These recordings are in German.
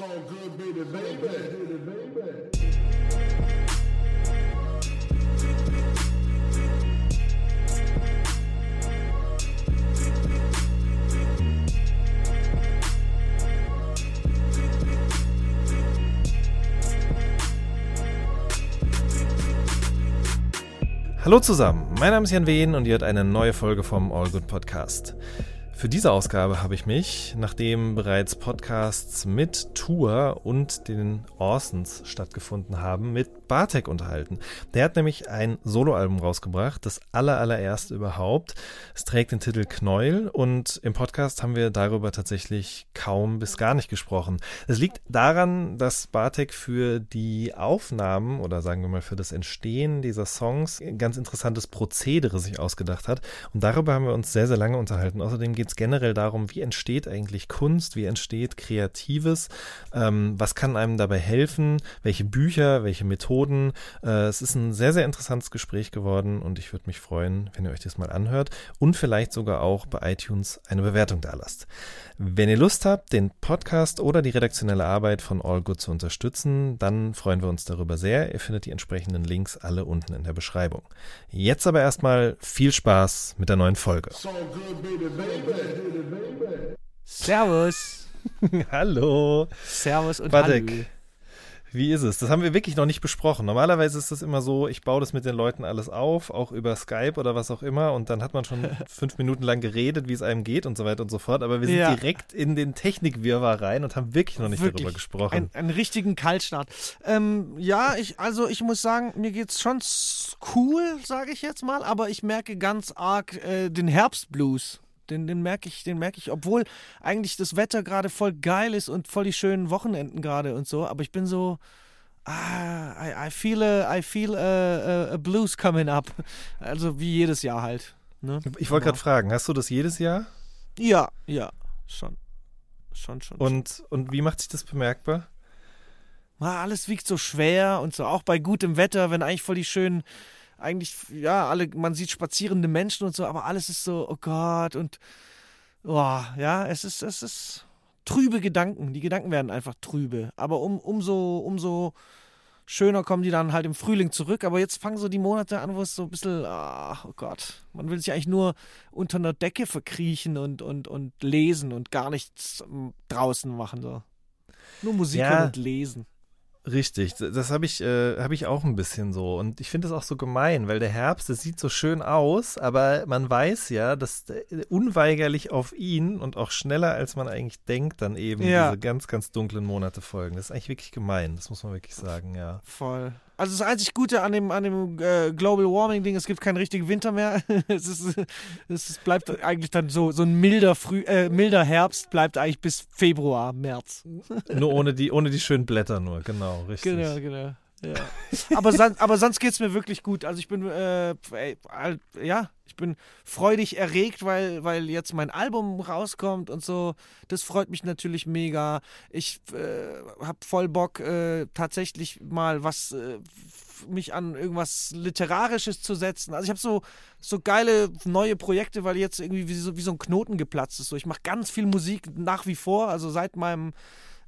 So good, baby, baby. Hallo zusammen, mein Name ist Jan Wehn und ihr hört eine neue Folge vom All Good Podcast. Für diese Ausgabe habe ich mich, nachdem bereits Podcasts mit Tour und den Orsons stattgefunden haben, mit Bartek unterhalten. Der hat nämlich ein Soloalbum rausgebracht, das aller allererste überhaupt. Es trägt den Titel Knäuel und im Podcast haben wir darüber tatsächlich kaum bis gar nicht gesprochen. Es liegt daran, dass Bartek für die Aufnahmen oder sagen wir mal für das Entstehen dieser Songs ein ganz interessantes Prozedere sich ausgedacht hat und darüber haben wir uns sehr, sehr lange unterhalten. Außerdem geht es generell darum, wie entsteht eigentlich Kunst, wie entsteht Kreatives, ähm, was kann einem dabei helfen, welche Bücher, welche Methoden. Äh, es ist ein sehr, sehr interessantes Gespräch geworden und ich würde mich freuen, wenn ihr euch das mal anhört und vielleicht sogar auch bei iTunes eine Bewertung da lasst. Wenn ihr Lust habt, den Podcast oder die redaktionelle Arbeit von All Good zu unterstützen, dann freuen wir uns darüber sehr. Ihr findet die entsprechenden Links alle unten in der Beschreibung. Jetzt aber erstmal viel Spaß mit der neuen Folge. So good, baby, baby. Servus. Hallo. Servus und Hallo. wie ist es? Das haben wir wirklich noch nicht besprochen. Normalerweise ist das immer so, ich baue das mit den Leuten alles auf, auch über Skype oder was auch immer, und dann hat man schon fünf Minuten lang geredet, wie es einem geht und so weiter und so fort. Aber wir sind Ja. direkt in den Technikwirrwarr rein und haben wirklich noch nicht Wirklich. darüber gesprochen. Ein, einen richtigen Kaltstart. Ähm, ja, ich, also ich muss sagen, mir geht's schon s- cool, sage ich jetzt mal, aber ich merke ganz arg äh, den Herbstblues. Den, den merke ich, den merke ich, obwohl eigentlich das Wetter gerade voll geil ist und voll die schönen Wochenenden gerade und so, aber ich bin so, ah, I, I feel, a, I feel a, a, a blues coming up. Also wie jedes Jahr halt. Ne? ich wollte gerade fragen, hast du das jedes Jahr? Ja, ja, schon. Schon, schon. schon. Und, und wie macht sich das bemerkbar? Ah, alles wiegt so schwer und so, auch bei gutem Wetter, wenn eigentlich voll die schönen, eigentlich, ja, alle, man sieht spazierende Menschen und so, aber alles ist so, oh Gott, und, oh, ja, es ist, es ist trübe Gedanken. Die Gedanken werden einfach trübe. Aber um, umso, umso schöner kommen die dann halt im Frühling zurück. Aber jetzt fangen so die Monate an, wo es so ein bisschen, ach, oh Gott, man will sich eigentlich nur unter einer Decke verkriechen und, und, und lesen und gar nichts ähm, draußen machen, so. Nur Musik Ja. und lesen. Richtig, das habe ich, äh, hab ich auch ein bisschen so. Und ich finde das auch so gemein, weil der Herbst, das sieht so schön aus, aber man weiß ja, dass äh, unweigerlich auf ihn und auch schneller als man eigentlich denkt, dann eben Ja. diese ganz, ganz dunklen Monate folgen. Das ist eigentlich wirklich gemein, das muss man wirklich sagen, ja. Voll. Also das einzig Gute an dem, an dem äh, Global Warming Ding, es gibt keinen richtigen Winter mehr. es, ist, es ist, bleibt eigentlich dann so, so ein milder, Früh, äh, milder Herbst bleibt eigentlich bis Februar, März. Nur ohne die, ohne die schönen Blätter nur, genau, richtig. Genau, genau. Ja. aber, son aber sonst geht es mir wirklich gut. Also ich bin, äh, ey, ja, ich bin freudig erregt, weil, weil jetzt mein Album rauskommt und so. Das freut mich natürlich mega. Ich äh, habe voll Bock, äh, tatsächlich mal was, äh, mich an irgendwas Literarisches zu setzen. Also ich habe so, so geile neue Projekte, weil jetzt irgendwie wie so, wie so ein Knoten geplatzt ist. So, ich mache ganz viel Musik nach wie vor, also seit meinem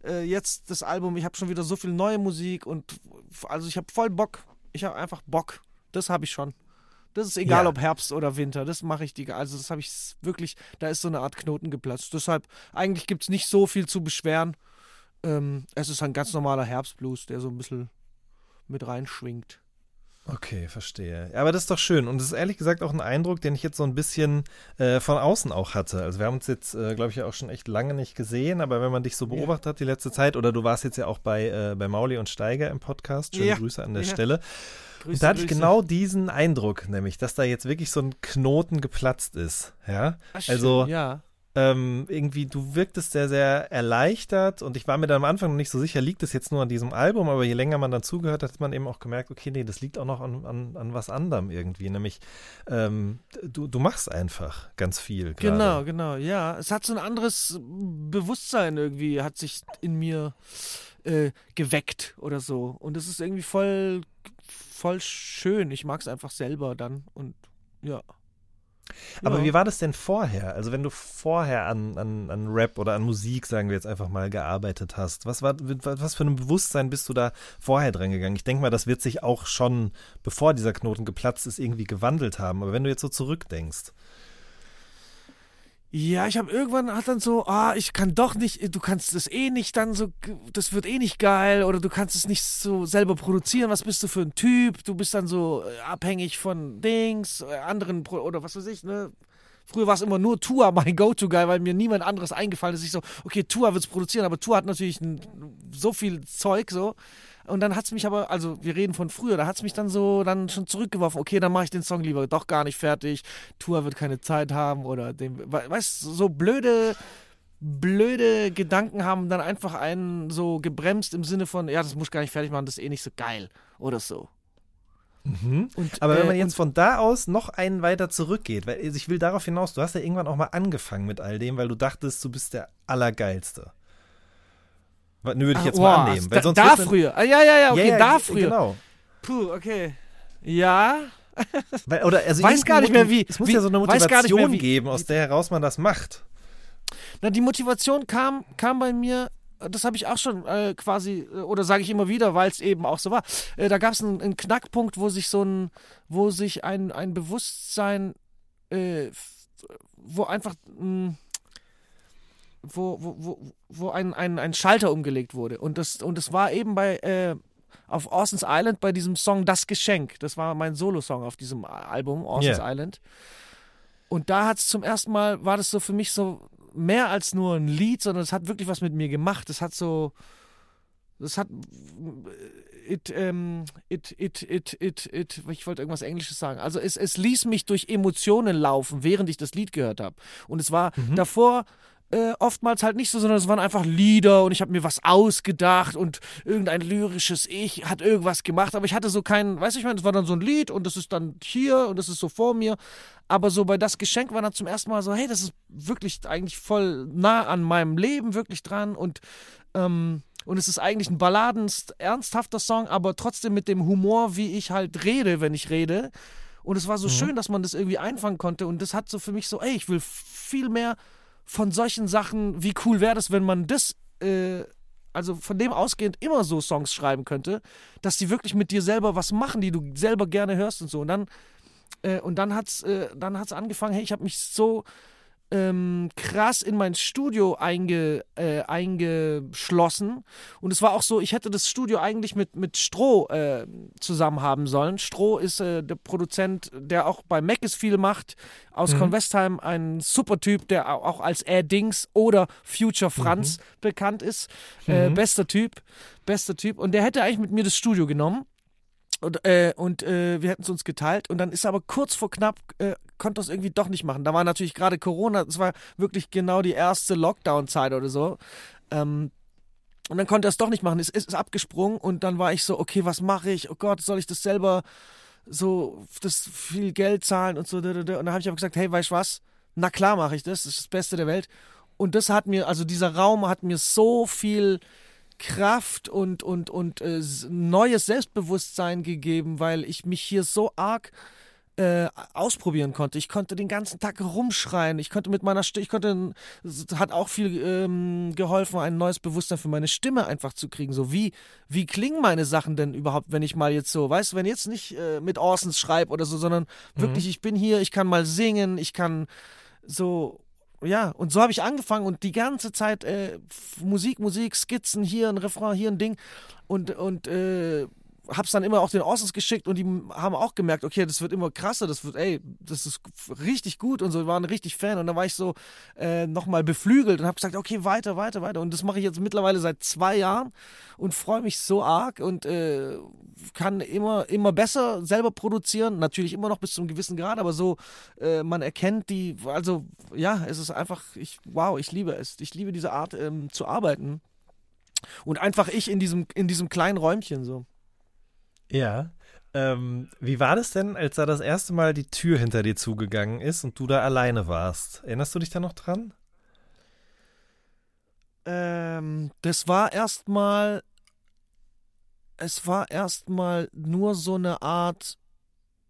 äh, jetzt das Album, ich habe schon wieder so viel neue Musik und also ich habe voll Bock. Ich habe einfach Bock. Das habe ich schon. Das ist egal, Ja. ob Herbst oder Winter. Das mache ich die. Also das habe ich wirklich. Da ist so eine Art Knoten geplatzt. Deshalb eigentlich gibt es nicht so viel zu beschweren. Ähm, es ist ein ganz normaler Herbstblues, der so ein bisschen mit reinschwingt. Okay, verstehe. Ja, aber das ist doch schön. Und das ist ehrlich gesagt auch ein Eindruck, den ich jetzt so ein bisschen äh, von außen auch hatte. Also wir haben uns jetzt, äh, glaube ich, ja auch schon echt lange nicht gesehen, aber wenn man dich so beobachtet hat die letzte Zeit, oder du warst jetzt ja auch bei, äh, bei Mauli und Steiger im Podcast, schöne Ja, Grüße an der ja. Stelle. Grüße, Und da hatte ich Grüße. genau diesen Eindruck, nämlich, dass da jetzt wirklich so ein Knoten geplatzt ist. Ja. Ach, schön, also- ja. Ähm, irgendwie, du wirktest sehr, sehr erleichtert und ich war mir dann am Anfang noch nicht so sicher, liegt es jetzt nur an diesem Album, aber je länger man dann zugehört hat, hat man eben auch gemerkt, okay, nee, das liegt auch noch an, an, an was anderem irgendwie, nämlich ähm, du, du machst einfach ganz viel. Gerade. Genau, genau, ja. Es hat so ein anderes Bewusstsein irgendwie, hat sich in mir äh, geweckt oder so. Und es ist irgendwie voll, voll schön. Ich mag es einfach selber dann und ja. Aber Ja. wie war das denn vorher? Also wenn du vorher an, an, an Rap oder an Musik, sagen wir jetzt einfach mal, gearbeitet hast, was war was für ein Bewusstsein bist du da vorher dran gegangen? Ich denke mal, das wird sich auch schon, bevor dieser Knoten geplatzt ist, irgendwie gewandelt haben. Aber wenn du jetzt so zurückdenkst. Ja, ich habe irgendwann hat dann so, ah, ich kann doch nicht, du kannst das eh nicht dann so, das wird eh nicht geil oder du kannst es nicht so selber produzieren. Was bist du für ein Typ? Du bist dann so äh, abhängig von Dings, äh, anderen oder was weiß ich, ne? Früher war es immer nur Tua mein Go-To-Guy, weil mir niemand anderes eingefallen ist. Ich so, okay, Tua wird's produzieren, aber Tua hat natürlich so viel Zeug so. Und dann hat's mich aber, also wir reden von früher, da hat's mich dann so dann schon zurückgeworfen. Okay, dann mache ich den Song lieber doch gar nicht fertig. Tua wird keine Zeit haben oder dem, we- weißt du, so blöde, blöde Gedanken haben dann einfach einen so gebremst im Sinne von, ja, das muss ich gar nicht fertig machen, das ist eh nicht so geil oder so. Und, Aber wenn äh, man jetzt von da aus noch einen weiter zurückgeht, weil also ich will darauf hinaus, du hast ja irgendwann auch mal angefangen mit all dem, weil du dachtest, du bist der Allergeilste. Würde ich Ah, jetzt boah, mal annehmen. Weil da, sonst da dann- früher. Ah, ja, ja, ja, okay, Ja, ja, da früher. Genau. Puh, okay. Ja, Weil, oder, also Weiß gar nicht mehr, wie- Es muss wie- ja so eine nicht mehr, Motivation wie- geben, aus der heraus man das macht. Na, die Motivation kam, kam bei mir, das habe ich auch schon äh, quasi, äh, oder sage ich immer wieder, weil es eben auch so war. Äh, da gab es einen, einen Knackpunkt, wo sich so ein, wo sich ein, ein Bewusstsein, äh, wo einfach, mh, wo, wo, wo, wo ein, ein, ein Schalter umgelegt wurde. Und das, und das war eben bei, äh, auf Orson's Island bei diesem Song Das Geschenk. Das war mein Solo-Song auf diesem Album, Orson's Yeah. Island. Und da hat es zum ersten Mal, war das so für mich so mehr als nur ein Lied, sondern es hat wirklich was mit mir gemacht. Es hat so, das hat, it, ähm, it, it, it, it, it, ich wollte irgendwas Englisches sagen. Also es, es ließ mich durch Emotionen laufen, während ich das Lied gehört habe. Und es war davor äh, oftmals halt nicht so, sondern es waren einfach Lieder und ich habe mir was ausgedacht und irgendein lyrisches Ich hat irgendwas gemacht, aber ich hatte so keinen, weißt du, ich meine, es war dann so ein Lied und das ist dann hier und das ist so vor mir, aber so bei das Geschenk war dann zum ersten Mal so, hey, das ist wirklich eigentlich voll nah an meinem Leben wirklich dran und ähm, und es ist eigentlich ein balladenst ernsthafter Song, aber trotzdem mit dem Humor, wie ich halt rede, wenn ich rede. Und es war so schön, dass man das irgendwie einfangen konnte. Und das hat so für mich so, ey, ich will viel mehr von solchen Sachen, wie cool wäre das, wenn man das, äh, also von dem ausgehend immer so Songs schreiben könnte, dass die wirklich mit dir selber was machen, die du selber gerne hörst und so. Und dann, äh, und dann hat's, äh, dann hat's angefangen, hey, ich habe mich so ähm, krass in mein Studio einge, äh, eingeschlossen. Und es war auch so, ich hätte das Studio eigentlich mit, mit Stroh äh, zusammen haben sollen. Stroh ist äh, der Produzent, der auch bei Macis viel macht, aus Convestheim, ein super Typ, der au- auch als Air Dings oder Future Franz bekannt ist. Äh, bester Typ, bester Typ. Und der hätte eigentlich mit mir das Studio genommen. Und, äh, und äh, wir hätten es uns geteilt. Und dann ist er aber kurz vor knapp, äh, konnte das irgendwie doch nicht machen. Da war natürlich gerade Corona, das war wirklich genau die erste Lockdown-Zeit oder so. Ähm, und dann konnte er es doch nicht machen, ist, ist abgesprungen und dann war ich so, okay, was mache ich? Oh Gott, soll ich das selber so, das viel Geld zahlen und so. Und dann habe ich aber gesagt, hey, weißt du was? Na klar mache ich das, das ist das Beste der Welt. Und das hat mir, also dieser Raum hat mir so viel Kraft und, und, und äh, neues Selbstbewusstsein gegeben, weil ich mich hier so arg äh, ausprobieren konnte. Ich konnte den ganzen Tag rumschreien. Ich konnte mit meiner Stimme, ich konnte, hat auch viel ähm, geholfen, ein neues Bewusstsein für meine Stimme einfach zu kriegen. So wie, wie klingen meine Sachen denn überhaupt, wenn ich mal jetzt so, weißt du, wenn jetzt nicht äh, mit Orsons schreibe oder so, sondern wirklich, ich bin hier, ich kann mal singen, ich kann so ja, und so habe ich angefangen und die ganze Zeit äh, Musik, Musik, Skizzen, hier ein Refrain, hier ein Ding. Und, und äh, hab's dann immer auch den Orsons geschickt und die haben auch gemerkt, okay, das wird immer krasser, das wird, ey, das ist richtig gut und so, waren richtig Fan. Und dann war ich so äh, nochmal beflügelt und habe gesagt, okay, weiter, weiter, weiter. Und das mache ich jetzt mittlerweile seit zwei Jahren und freue mich so arg und äh, kann immer, immer besser selber produzieren, natürlich immer noch bis zu einem gewissen Grad, aber so, äh, man erkennt die, also ja, es ist einfach, ich, wow, ich liebe es, ich liebe diese Art ähm, zu arbeiten und einfach ich in diesem, in diesem kleinen Räumchen so. Ja. Ähm, wie war das denn, als da das erste Mal die Tür hinter dir zugegangen ist und du da alleine warst? Erinnerst du dich da noch dran? Ähm, das war erstmal, es war erstmal nur so eine Art,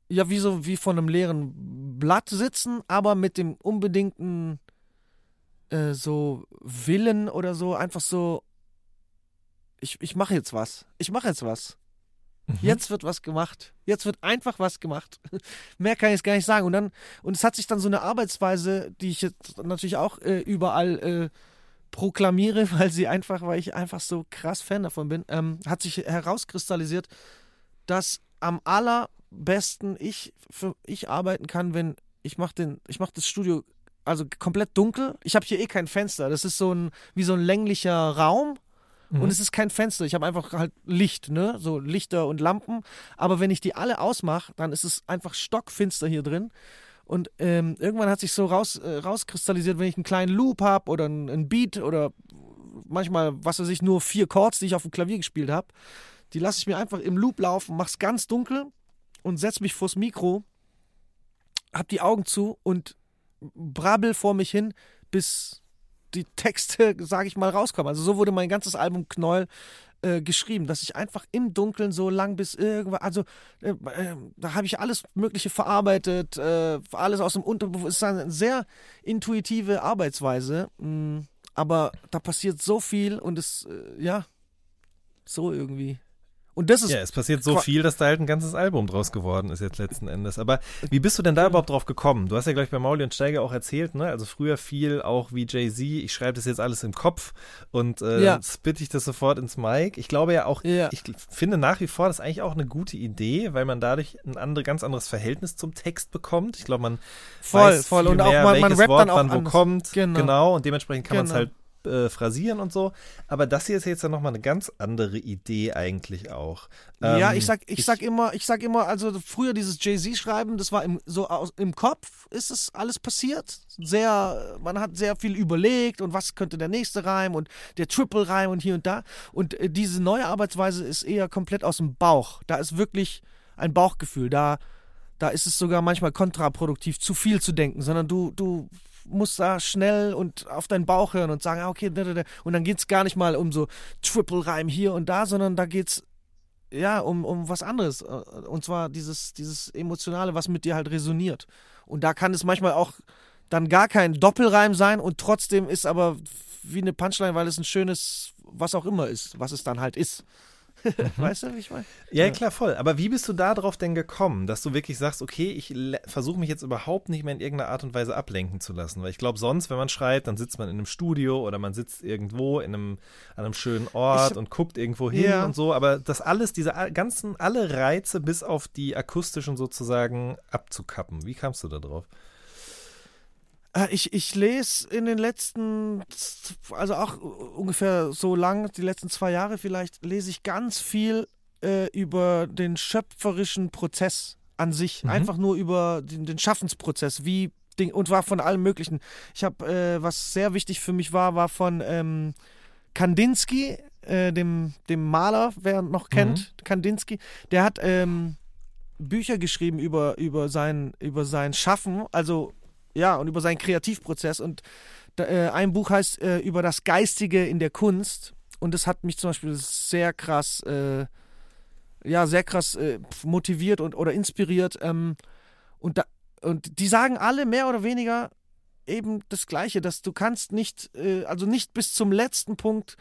ja, wie so wie von einem leeren Blatt sitzen, aber mit dem unbedingten äh, so Willen oder so, einfach so, ich, ich mache jetzt was. Ich mache jetzt was. Mhm. Jetzt wird was gemacht. Jetzt wird einfach was gemacht. Mehr kann ich jetzt gar nicht sagen. Und dann, und es hat sich dann so eine Arbeitsweise, die ich jetzt natürlich auch äh, überall äh, proklamiere, weil sie einfach, weil ich einfach so krass Fan davon bin, ähm, hat sich herauskristallisiert, dass am allerbesten ich für ich arbeiten kann, wenn ich mache den, ich mache das Studio also komplett dunkel. Ich habe hier eh kein Fenster. Das ist so ein wie so ein länglicher Raum Mhm. und es ist kein Fenster. Ich habe einfach halt Licht, ne? So Lichter und Lampen. Aber wenn ich die alle ausmache, dann ist es einfach stockfinster hier drin. Und ähm, irgendwann hat sich so raus, äh, rauskristallisiert, wenn ich einen kleinen Loop habe oder einen, einen Beat oder manchmal, was weiß ich, nur vier Chords, die ich auf dem Klavier gespielt habe, die lasse ich mir einfach im Loop laufen, mach's ganz dunkel und setz mich vors Mikro, hab die Augen zu und brabbel vor mich hin, bis die Texte, sage ich mal, rauskommen. Also so wurde mein ganzes Album Knoll äh, geschrieben, dass ich einfach im Dunkeln so lang bis irgendwann, also äh, äh, da habe ich alles Mögliche verarbeitet, äh, alles aus dem Unterbewusstsein, eine sehr intuitive Arbeitsweise, mh, aber da passiert so viel und es, äh, ja, so irgendwie. Und das ist Ja, es passiert so viel, dass da halt ein ganzes Album draus geworden ist jetzt letzten Endes. Aber wie bist du denn da überhaupt drauf gekommen? Du hast ja gleich bei Mauli und Steiger auch erzählt, ne? Also früher viel auch wie Jay-Z, ich schreibe das jetzt alles im Kopf und äh, Ja. spitte ich das sofort ins Mic. Ich glaube ja auch, Ja. ich finde nach wie vor das ist eigentlich auch eine gute Idee, weil man dadurch ein andere, ganz anderes Verhältnis zum Text bekommt. Ich glaube, man voll, weiß voll. viel Und auch mehr, man, man welches rappt Wort dann auch wann wo kommt. Genau. und dementsprechend kann man es Genau. halt äh, phrasieren und so. Aber das hier ist jetzt ja nochmal eine ganz andere Idee eigentlich auch. ja, Ähm, ich sag, ich, sag immer, ich sag immer, also früher dieses Jay-Z-Schreiben, das war im, so aus, im Kopf, ist es alles passiert. Sehr, man hat sehr viel überlegt und was könnte der nächste Reim und der Triple-Reim und hier und da. Und äh, diese neue Arbeitsweise ist eher komplett aus dem Bauch. Da ist wirklich ein Bauchgefühl. Da, da ist es sogar manchmal kontraproduktiv, zu viel zu denken, sondern du, du musst da schnell und auf deinen Bauch hören und sagen, ah, okay, und dann geht es gar nicht mal um so Triple-Reim hier und da, sondern da geht's ja, um, um was anderes. äh, Und zwar dieses, dieses Emotionale, was mit dir halt resoniert. Und da kann es manchmal auch dann gar kein Doppelreim sein und trotzdem ist aber wie eine Punchline, weil es ein schönes, was auch immer ist, was es dann halt ist. weißt du, wie ich meine? Ja, klar, voll. Aber wie bist du da drauf denn gekommen, dass du wirklich sagst, okay, ich versuche mich jetzt überhaupt nicht mehr in irgendeiner Art und Weise ablenken zu lassen? Weil ich glaube, sonst, wenn man schreibt, dann sitzt man in einem Studio oder man sitzt irgendwo in einem, an einem schönen Ort Ich- und guckt irgendwo hin Ja. und so. Aber das alles, diese ganzen, alle Reize bis auf die akustischen sozusagen abzukappen. Wie kamst du da drauf? Äh, Ich, ich lese in den letzten, also auch ungefähr so lang, die letzten zwei Jahre vielleicht, lese ich ganz viel äh, über den schöpferischen Prozess an sich. Mhm. Einfach nur über den, den Schaffensprozess, wie Ding, und war von allem Möglichen. Ich habe, äh, was sehr wichtig für mich war, war von ähm, Kandinsky, äh, dem, dem Maler, wer noch kennt, Kandinsky, der hat ähm, Bücher geschrieben über, über, sein, über sein Schaffen, also ja, und über seinen Kreativprozess. Und äh, ein Buch heißt äh, über das Geistige in der Kunst. Und das hat mich zum Beispiel sehr krass, äh, ja, sehr krass äh, motiviert und oder inspiriert. Ähm, und, da, und die sagen alle mehr oder weniger eben das Gleiche, dass du kannst nicht, äh, also nicht bis zum letzten Punkt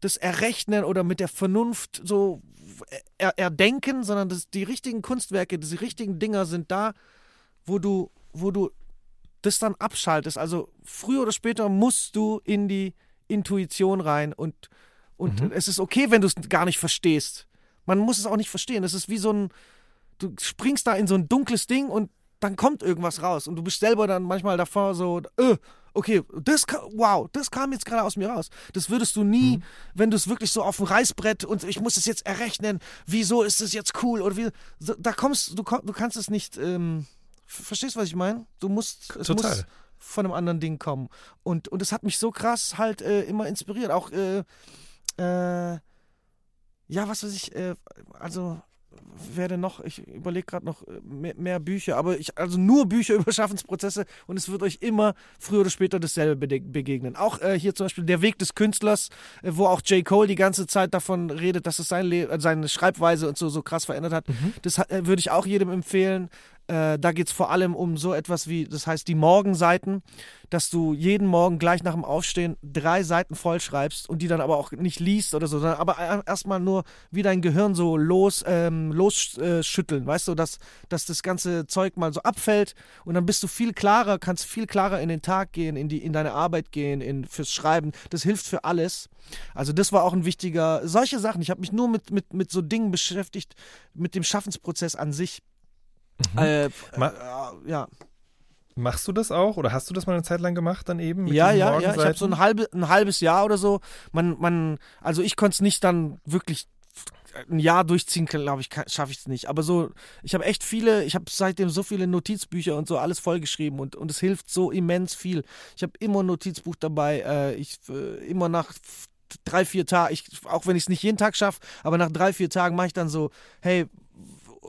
das Errechnen oder mit der Vernunft so er, erdenken, sondern das, die richtigen Kunstwerke, diese richtigen Dinger sind da, wo du, wo du das dann abschaltest. Also früher oder später musst du in die Intuition rein und, und Mhm. es ist okay, wenn du es gar nicht verstehst. Man muss es auch nicht verstehen. Es ist wie so ein, du springst da in so ein dunkles Ding und dann kommt irgendwas raus und du bist selber dann manchmal davor so, äh, okay, das, wow, das kam jetzt gerade aus mir raus. Das würdest du nie, wenn du es wirklich so auf dem Reißbrett und ich muss es jetzt errechnen, wieso ist es jetzt cool oder wie, so, da kommst du, du kannst es nicht, ähm, verstehst du, was ich meine? Du musst, es Total. muss von einem anderen Ding kommen und und es hat mich so krass halt äh, immer inspiriert, auch äh, äh, ja, was weiß ich, äh, also wer denn noch? Ich überlege gerade noch äh, mehr, mehr Bücher, aber ich, also nur Bücher über Schaffensprozesse und es wird euch immer früher oder später dasselbe begegnen. Auch äh, hier zum Beispiel Der Weg des Künstlers, äh, wo auch J. Cole die ganze Zeit davon redet, dass es sein Le äh, seine Schreibweise und so, so krass verändert hat. Das hat, äh, würde ich auch jedem empfehlen. Äh, da geht es vor allem um so etwas wie, das heißt die Morgenseiten, dass du jeden Morgen gleich nach dem Aufstehen drei Seiten vollschreibst und die dann aber auch nicht liest oder so, sondern aber erstmal nur wie dein Gehirn so los, ähm, losschütteln, äh, weißt du, dass, dass das ganze Zeug mal so abfällt und dann bist du viel klarer, kannst viel klarer in den Tag gehen, in, die, in deine Arbeit gehen, in, fürs Schreiben. Das hilft für alles. Also das war auch ein wichtiger, solche Sachen. Ich habe mich nur mit, mit, mit so Dingen beschäftigt, mit dem Schaffensprozess an sich. Mhm. Äh, Ma äh, ja. Machst du das auch oder hast du das mal eine Zeit lang gemacht dann eben? ja, ja, ja. Ich habe so ein, halbe, ein halbes Jahr oder so. Man, man, also ich konnte es nicht dann wirklich ein Jahr durchziehen, glaube ich, schaffe ich es nicht. Aber so, ich habe echt viele, ich habe seitdem so viele Notizbücher und so alles vollgeschrieben und, und es hilft so immens viel. Ich habe immer ein Notizbuch dabei. Äh, ich äh, immer nach drei, vier Tagen, auch wenn ich es nicht jeden Tag schaffe, aber nach drei, vier Tagen mache ich dann so, hey,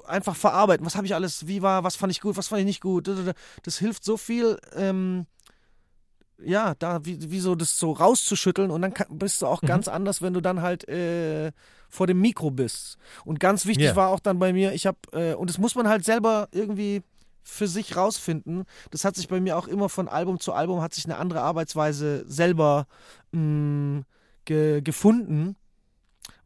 einfach verarbeiten. Was habe ich alles, wie war, was fand ich gut, was fand ich nicht gut. Das hilft so viel, ähm, ja, da wie, wie so das so rauszuschütteln und dann kann, bist du auch mhm. ganz anders, wenn du dann halt äh, vor dem Mikro bist. Und ganz wichtig yeah. war auch dann bei mir, ich habe, äh, und das muss man halt selber irgendwie für sich rausfinden. Das hat sich bei mir auch immer von Album zu Album, hat sich eine andere Arbeitsweise selber mh, mm, ge gefunden.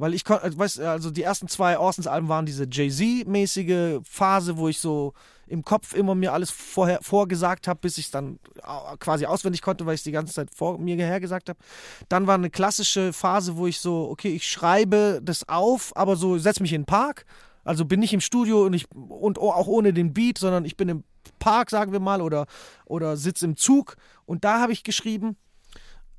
Weil ich konnte, weißt also die ersten zwei Orsons-Alben waren diese Jay-Z-mäßige Phase, wo ich so im Kopf immer mir alles vorher vorgesagt habe, bis ich es dann quasi auswendig konnte, weil ich es die ganze Zeit vor mir hergesagt habe. Dann war eine klassische Phase, wo ich so, okay, ich schreibe das auf, aber so setz mich in den Park. Also bin nicht im Studio und ich und auch ohne den Beat, sondern ich bin im Park, sagen wir mal, oder, oder sitze im Zug und da habe ich geschrieben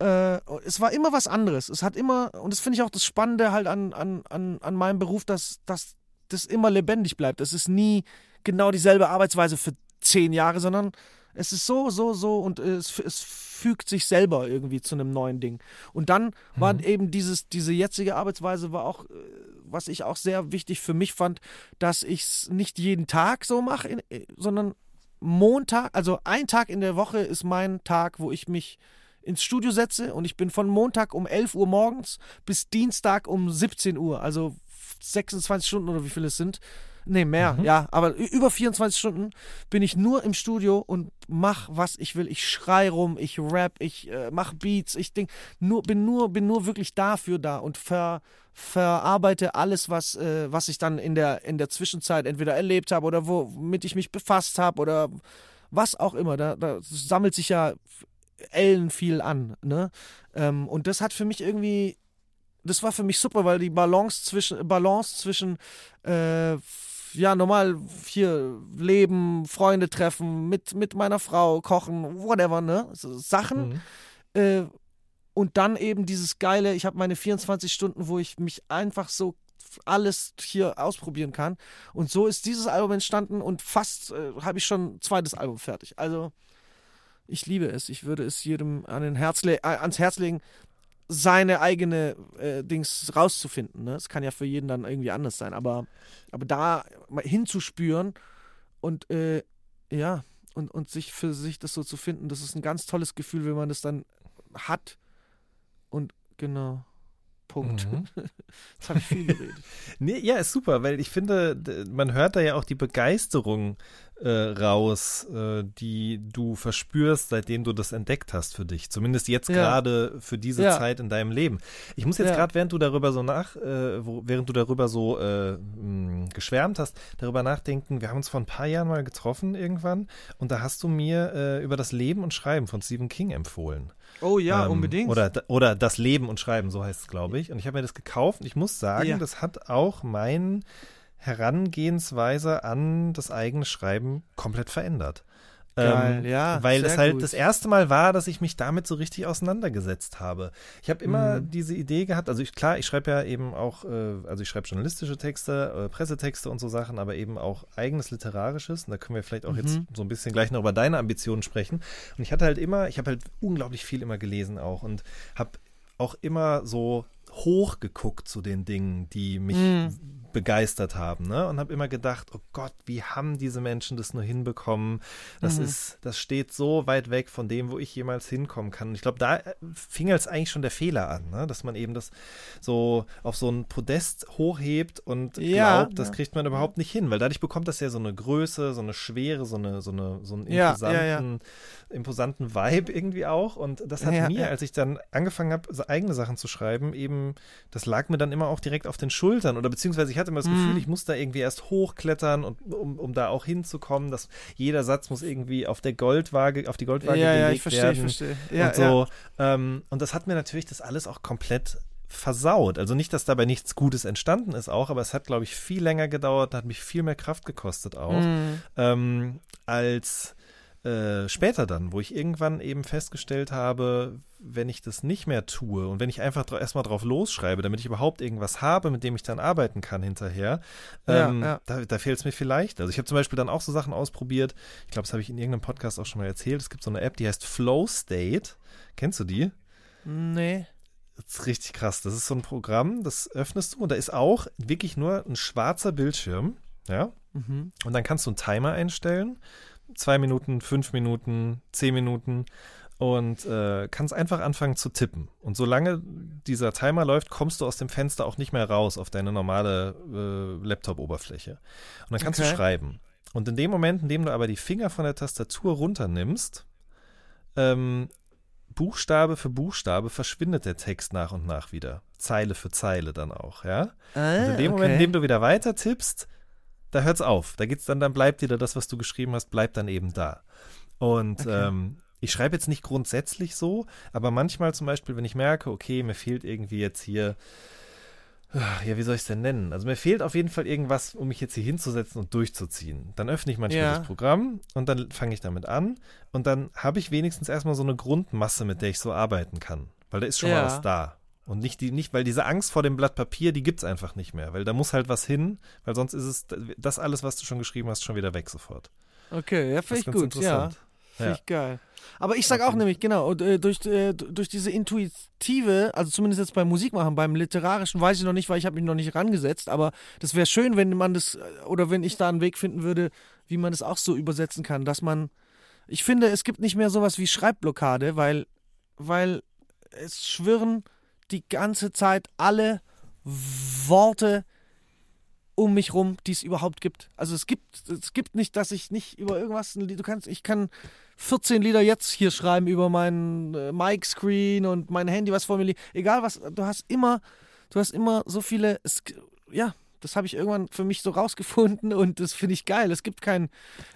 äh, es war immer was anderes. Es hat immer, und das finde ich auch das Spannende halt an, an, an, an meinem Beruf, dass, dass das immer lebendig bleibt. Es ist nie genau dieselbe Arbeitsweise für zehn Jahre, sondern es ist so, so, so und es, es fügt sich selber irgendwie zu einem neuen Ding. Und dann mhm. war eben dieses, diese jetzige Arbeitsweise war auch, äh, was ich auch sehr wichtig für mich fand, dass ich es nicht jeden Tag so mache, sondern Montag, also ein Tag in der Woche ist mein Tag, wo ich mich ins Studio setze und ich bin von Montag um 11 Uhr morgens bis Dienstag um 17 Uhr, also 26 Stunden oder wie viele es sind. Nee, mehr, mhm. ja, aber über 24 Stunden bin ich nur im Studio und mach, was ich will. Ich schrei rum, ich rap, ich äh, mach Beats, ich denk, nur, bin, nur, bin nur wirklich dafür da und ver, verarbeite alles, was, äh, was ich dann in der, in der Zwischenzeit entweder erlebt habe oder womit ich mich befasst habe oder was auch immer. Da, da sammelt sich ja Ellen viel an. Ne? Ähm, und das hat für mich irgendwie, das war für mich super, weil die Balance zwischen, Balance zwischen äh, ja, normal hier leben, Freunde treffen, mit, mit meiner Frau kochen, whatever, ne? So Sachen. Mhm. Äh, und dann eben dieses geile, ich habe meine 24 Stunden, wo ich mich einfach so alles hier ausprobieren kann. Und so ist dieses Album entstanden und fast äh, habe ich schon ein zweites Album fertig. Also ich liebe es. Ich würde es jedem an Herz äh, ans Herz legen, seine eigene äh, Dings rauszufinden. Ne? Es kann ja für jeden dann irgendwie anders sein, aber, aber da mal hinzuspüren und äh, ja, und, und sich für sich das so zu finden, das ist ein ganz tolles Gefühl, wenn man das dann hat. Und genau. Punkt. Mhm. Jetzt habe ich viel geredet. nee, ja, ist super, weil ich finde, man hört da ja auch die Begeisterung äh, raus, äh, die du verspürst, seitdem du das entdeckt hast für dich. Zumindest jetzt ja. gerade für diese ja. Zeit in deinem Leben. Ich muss jetzt ja. gerade, während du darüber so nach, äh, wo, während du darüber so mh, äh, geschwärmt hast, darüber nachdenken, wir haben uns vor ein paar Jahren mal getroffen irgendwann und da hast du mir äh, über das Leben und Schreiben von Stephen King empfohlen. Oh ja, ähm, unbedingt. Oder, oder das Leben und Schreiben, so heißt es, glaube ich. Und ich habe mir das gekauft. Und ich muss sagen, ja. das hat auch mein Herangehensweise an das eigene Schreiben komplett verändert. Geil, ähm, ja, weil es halt gut. das erste Mal war, dass ich mich damit so richtig auseinandergesetzt habe. Ich habe immer mhm. diese Idee gehabt, also ich, klar, ich schreibe ja eben auch, äh, also ich schreibe journalistische Texte, äh, Pressetexte und so Sachen, aber eben auch eigenes literarisches. Und da können wir vielleicht auch mhm. jetzt so ein bisschen gleich noch über deine Ambitionen sprechen. Und ich hatte halt immer, ich habe halt unglaublich viel immer gelesen auch und habe auch immer so hochgeguckt zu den Dingen, die mich Mhm. Begeistert haben, ne? Und habe immer gedacht, oh Gott, wie haben diese Menschen das nur hinbekommen? Das Mhm. ist, das steht so weit weg von dem, wo ich jemals hinkommen kann. Und ich glaube, da äh, fing jetzt eigentlich schon der Fehler an, ne? Dass man eben das so auf so ein Podest hochhebt und Ja, glaubt, das ja. kriegt man überhaupt nicht hin, weil dadurch bekommt das ja so eine Größe, so eine Schwere, so eine, so eine, so einen imposanten, ja, imposanten Vibe irgendwie auch. Und das hat mir, als ich dann angefangen habe, eigene Sachen zu schreiben, eben, das lag mir dann immer auch direkt auf den Schultern. Oder beziehungsweise ich hatte immer das Mhm. Gefühl, ich muss da irgendwie erst hochklettern, und, um, um da auch hinzukommen. Dass jeder Satz muss irgendwie auf der Goldwaage, auf die Goldwaage ja, ja, gelegt ich verstehe, werden. ich verstehe. Ja, und so. Ähm, und das hat mir natürlich das alles auch komplett versaut. Also nicht, dass dabei nichts Gutes entstanden ist auch, aber es hat, glaube ich, viel länger gedauert, hat mich viel mehr Kraft gekostet auch, ja. Mhm. ähm, als äh, später dann, wo ich irgendwann eben festgestellt habe, wenn ich das nicht mehr tue und wenn ich einfach dra erstmal drauf losschreibe, damit ich überhaupt irgendwas habe, mit dem ich dann arbeiten kann hinterher, Ja, ähm, ja. da, da fehlt es mir vielleicht. Also ich habe zum Beispiel dann auch so Sachen ausprobiert, ich glaube, das habe ich in irgendeinem Podcast auch schon mal erzählt, es gibt so eine App, die heißt Flow State. Kennst du die? Nee. Das ist richtig krass. Das ist so ein Programm, das öffnest du und da ist auch wirklich nur ein schwarzer Bildschirm, ja. Mhm. Und dann kannst du einen Timer einstellen. Zwei Minuten, fünf Minuten, zehn Minuten und äh, kannst einfach anfangen zu tippen. Und solange dieser Timer läuft, kommst du aus dem Fenster auch nicht mehr raus auf deine normale äh, Laptop-Oberfläche. Und dann kannst Okay. du schreiben. Und in dem Moment, in dem du aber die Finger von der Tastatur runternimmst, ähm, Buchstabe für Buchstabe verschwindet der Text nach und nach wieder. Zeile für Zeile dann auch, ja? Und in dem Moment, in dem du wieder weiter tippst, da hört's auf. Da geht's dann, dann bleibt wieder das, was du geschrieben hast, bleibt dann eben da. Und Okay. ähm, ich schreibe jetzt nicht grundsätzlich so, aber manchmal zum Beispiel, wenn ich merke, okay, mir fehlt irgendwie jetzt hier, ach, ja, wie soll ich es denn nennen? Also mir fehlt auf jeden Fall irgendwas, um mich jetzt hier hinzusetzen und durchzuziehen. Dann öffne ich manchmal Ja. das Programm und dann fange ich damit an und dann habe ich wenigstens erstmal so eine Grundmasse, mit der ich so arbeiten kann. Weil da ist schon mal Ja. was da. Und nicht die, nicht, weil diese Angst vor dem Blatt Papier, die gibt's einfach nicht mehr. Weil da muss halt was hin, weil sonst ist es das alles, was du schon geschrieben hast, schon wieder weg sofort. Okay, ja, finde ich gut, ja. interessant. Finde Ja. ich geil. Aber ich sag auch nämlich, genau, äh, durch, äh, durch diese intuitive, also zumindest jetzt beim Musikmachen, beim literarischen weiß ich noch nicht, weil ich habe mich noch nicht rangesetzt, aber das wäre schön, wenn man das, äh, oder wenn ich da einen Weg finden würde, wie man das auch so übersetzen kann, dass man, ich finde, es gibt nicht mehr sowas wie Schreibblockade, weil, weil es schwirren die ganze Zeit alle Worte um mich rum, die es überhaupt gibt. Also es gibt, es gibt nicht, dass ich nicht über irgendwas, ein Lied- du kannst, ich kann 14 Lieder jetzt hier schreiben über meinen äh, Mic-Screen und mein Handy, was vor mir liegt. Egal was, du hast immer, du hast immer so viele, es, ja, das habe ich irgendwann für mich so rausgefunden und das finde ich geil. Es gibt keinen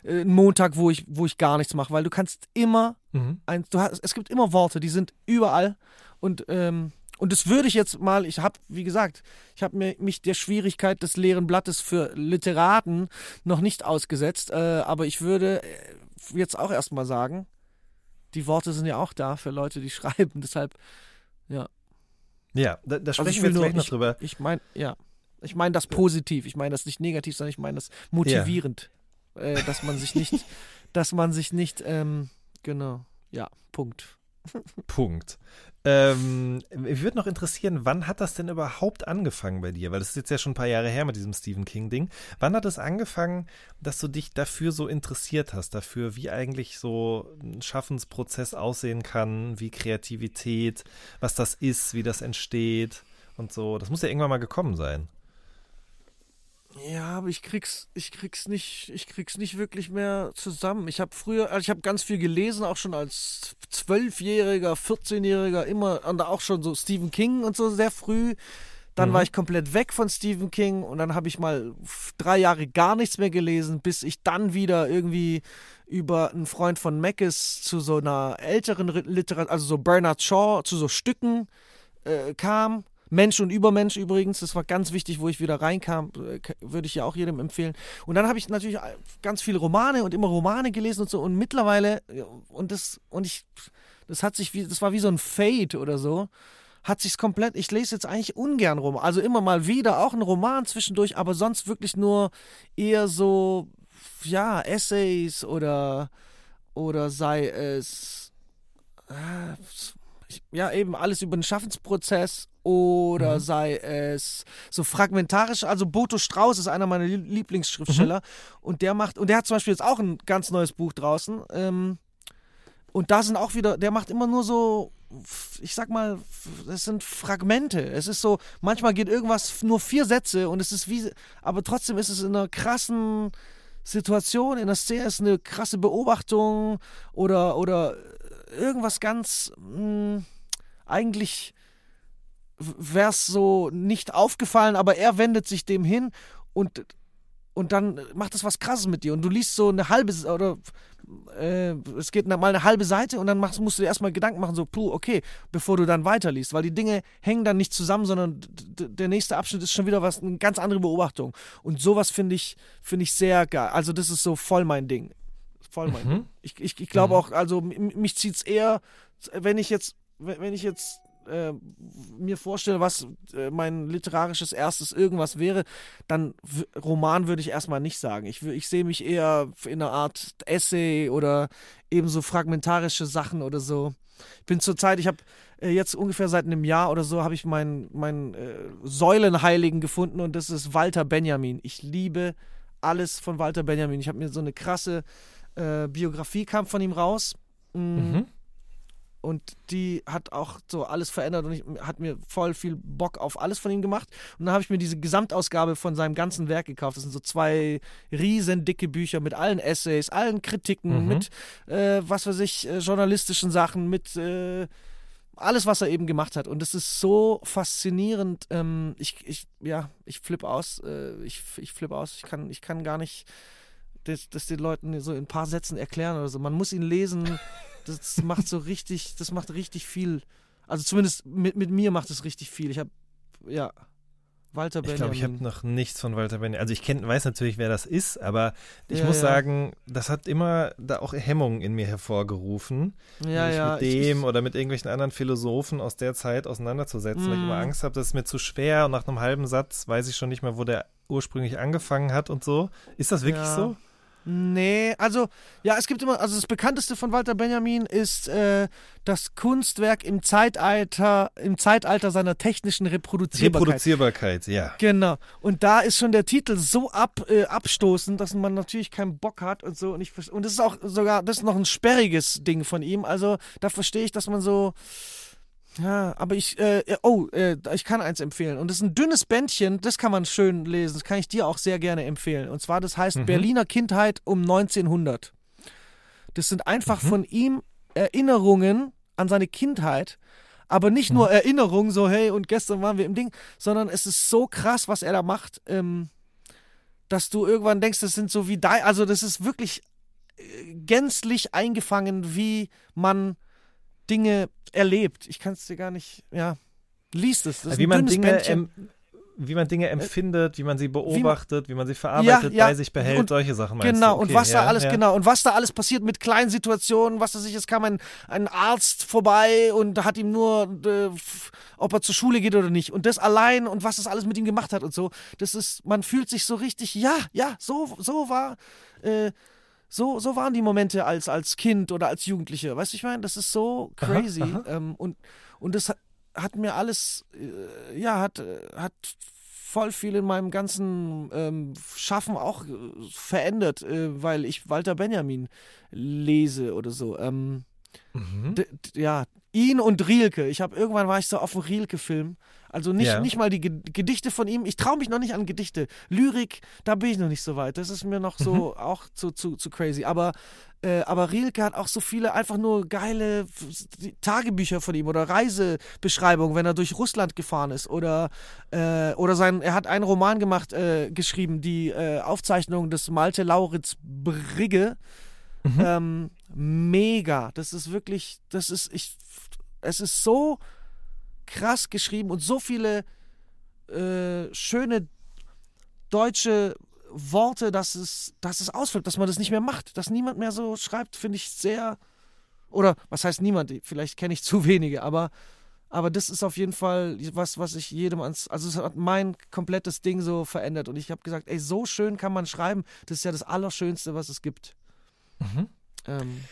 äh, Montag, wo ich, wo ich gar nichts mache, weil du kannst immer Mhm. ein, du hast, es gibt immer Worte, die sind überall und ähm, und das würde ich jetzt mal, ich habe, wie gesagt, ich habe mich der Schwierigkeit des leeren Blattes für Literaten noch nicht ausgesetzt, äh, aber ich würde äh, jetzt auch erstmal sagen, die Worte sind ja auch da für Leute, die schreiben, deshalb, Ja, da, da also sprechen ich wir jetzt nur, gleich noch ich, drüber. ich meine, ja, ich meine das positiv, ich meine das nicht negativ, sondern ich meine das motivierend, äh, dass man sich nicht, dass man sich nicht, ähm, genau, ja, Punkt. Punkt. Ähm, mich würde noch interessieren, wann hat das denn überhaupt angefangen bei dir? Weil das ist jetzt ja schon ein paar Jahre her mit diesem Stephen King-Ding. Wann hat es angefangen, dass du dich dafür so interessiert hast? Dafür, wie eigentlich so ein Schaffensprozess aussehen kann, wie Kreativität, was das ist, wie das entsteht und so. Das muss ja irgendwann mal gekommen sein. Ja, aber ich krieg's, ich krieg's nicht, ich krieg's nicht wirklich mehr zusammen. Ich habe früher, also ich habe ganz viel gelesen, auch schon als Zwölfjähriger, 14-Jähriger, immer, und auch schon so Stephen King und so sehr früh. Dann Mhm. war ich komplett weg von Stephen King und dann habe ich mal drei Jahre gar nichts mehr gelesen, bis ich dann wieder irgendwie über einen Freund von Mackes zu so einer älteren Literatur, also so Bernard Shaw, zu so Stücken äh, kam. Mensch und Übermensch übrigens, das war ganz wichtig, wo ich wieder reinkam, äh, würde ich ja auch jedem empfehlen. Und dann habe ich natürlich äh, ganz viele Romane und immer Romane gelesen und so und mittlerweile und das und ich das hat sich wie das war wie so ein Fade oder so. Hat sich's komplett, ich lese jetzt eigentlich ungern rum. Also immer mal wieder auch ein Roman zwischendurch, aber sonst wirklich nur eher so ja, Essays oder oder sei es äh, ja, eben alles über den Schaffensprozess oder Mhm. sei es so fragmentarisch. Also Boto Strauß ist einer meiner Lie- Lieblingsschriftsteller und der macht, und der hat zum Beispiel jetzt auch ein ganz neues Buch draußen. Ähm, und da sind auch wieder, der macht immer nur so, ich sag mal, es sind Fragmente. Es ist so, manchmal geht irgendwas nur vier Sätze und es ist wie, aber trotzdem ist es in einer krassen Situation, in der Szene ist eine krasse Beobachtung oder, oder irgendwas ganz, mh, eigentlich wäre es so nicht aufgefallen, aber er wendet sich dem hin und und dann macht es was krasses mit dir und du liest so eine halbe oder äh, es geht mal eine halbe Seite und dann machst, musst du dir erstmal Gedanken machen, so, puh, okay, bevor du dann weiterliest, weil die Dinge hängen dann nicht zusammen, sondern der nächste Abschnitt ist schon wieder was, eine ganz andere Beobachtung. Und sowas finde ich, finde ich sehr geil. Also, das ist so voll mein Ding. Voll mein Mhm. Ding. Ich, ich, ich glaube Mhm. auch, also mich zieht es eher, wenn ich jetzt, wenn ich jetzt äh, mir vorstelle, was äh, mein literarisches erstes irgendwas wäre, dann Roman würde ich erstmal nicht sagen. Ich, ich sehe mich eher in einer Art Essay oder eben so fragmentarische Sachen oder so. Ich bin zurzeit, ich habe äh, jetzt ungefähr seit einem Jahr oder so, habe ich meinen mein, äh, Säulenheiligen gefunden und das ist Walter Benjamin. Ich liebe alles von Walter Benjamin. Ich habe mir so eine krasse äh, Biografie kam von ihm raus. Mm, Mhm. Und die hat auch so alles verändert und ich, hat mir voll viel Bock auf alles von ihm gemacht. Und dann habe ich mir diese Gesamtausgabe von seinem ganzen Werk gekauft. Das sind so zwei riesen dicke Bücher mit allen Essays, allen Kritiken, Mhm. mit äh, was weiß ich, äh, journalistischen Sachen, mit äh, alles, was er eben gemacht hat. Und das ist so faszinierend. Ähm, ich, ich, ja, ich flippe aus. Äh, ich, ich flippe aus. Ich kann, ich kann gar nicht das, das den Leuten so in ein paar Sätzen erklären oder so. Man muss ihn lesen. Das macht so richtig, das macht richtig viel. Also zumindest mit, mit mir macht es richtig viel. Ich habe, ja, Walter Ich glaube, ich habe Benjamin. noch nichts von Walter Benjamin. Also ich kenn, weiß natürlich, wer das ist, aber ich Ja, muss ja. sagen, das hat immer da auch Hemmungen in mir hervorgerufen, ja, mich ja, mit dem ich, oder mit irgendwelchen anderen Philosophen aus der Zeit auseinanderzusetzen, weil ich Mm. immer Angst habe, das ist mir zu schwer und nach einem halben Satz weiß ich schon nicht mehr, wo der ursprünglich angefangen hat und so. Ist das wirklich Ja. so? Nee, also, ja, es gibt immer, also das bekannteste von Walter Benjamin ist äh, das Kunstwerk im Zeitalter, im Zeitalter seiner technischen Reproduzierbarkeit. Reproduzierbarkeit, ja. Genau. Und da ist schon der Titel so ab, äh, abstoßend, dass man natürlich keinen Bock hat und so. Und, ich, und das ist auch sogar, das ist noch ein sperriges Ding von ihm. Also da verstehe ich, dass man so. Ja, aber ich, äh, äh, oh, äh, ich kann eins empfehlen. Und das ist ein dünnes Bändchen, das kann man schön lesen. Das kann ich dir auch sehr gerne empfehlen. Und zwar, das heißt Mhm. Berliner Kindheit um 1900. Das sind einfach Mhm. von ihm Erinnerungen an seine Kindheit. Aber nicht nur Erinnerungen, so hey, und gestern waren wir im Ding, sondern es ist so krass, was er da macht, ähm, dass du irgendwann denkst, das sind so wie dein, also das ist wirklich äh, gänzlich eingefangen, wie man Dinge erlebt. Ich kann es dir gar nicht, ja, liest es. Das ist wie man Dinge em, wie man Dinge empfindet, wie man sie beobachtet, wie man, sie verarbeitet, ja, bei sich behält, und- solche Sachen meinst Genau, du? und Okay, was da ja, alles, ja. genau, und was da alles passiert mit kleinen Situationen, was weiß ich, es kam ein, ein Arzt vorbei und hat ihm nur, äh, ob er zur Schule geht oder nicht. Und das allein und was das alles mit ihm gemacht hat und so, das ist, man fühlt sich so richtig, ja, ja, so, so war, äh, so, so waren die Momente als, als Kind oder als Jugendliche. Weißt du, ich meine, das ist so Aha, crazy. aha. Ähm, und, und das hat, hat mir alles, äh, ja, hat, hat voll viel in meinem ganzen ähm, Schaffen auch äh, verändert, äh, weil ich Walter Benjamin lese oder so. Ähm, Mhm. ja, ihn und Rielke. Ich habe irgendwann war ich so auf dem Rielke-Film. Also nicht, Ja. nicht mal die Ge- Gedichte von ihm. Ich traue mich noch nicht an Gedichte. Lyrik, da bin ich noch nicht so weit. Das ist mir noch so Mhm. auch zu, zu, zu crazy. Aber, äh, aber Rielke hat auch so viele einfach nur geile Tagebücher von ihm oder Reisebeschreibungen, wenn er durch Russland gefahren ist. Oder, äh, oder sein, er hat einen Roman gemacht, äh, geschrieben, die äh, Aufzeichnung des Malte Lauritz Brigge. Mhm. Ähm, mega. Das ist wirklich, das ist, ich, es ist so krass geschrieben und so viele äh, schöne deutsche Worte, dass es, dass es ausfällt, dass man das nicht mehr macht, dass niemand mehr so schreibt, finde ich sehr. Oder was heißt niemand? Vielleicht kenne ich zu wenige, aber, aber das ist auf jeden Fall was, was ich jedem ans. Also es hat mein komplettes Ding so verändert und ich habe gesagt, ey, so schön kann man schreiben. Das ist ja das Allerschönste, was es gibt. Mhm. Ähm,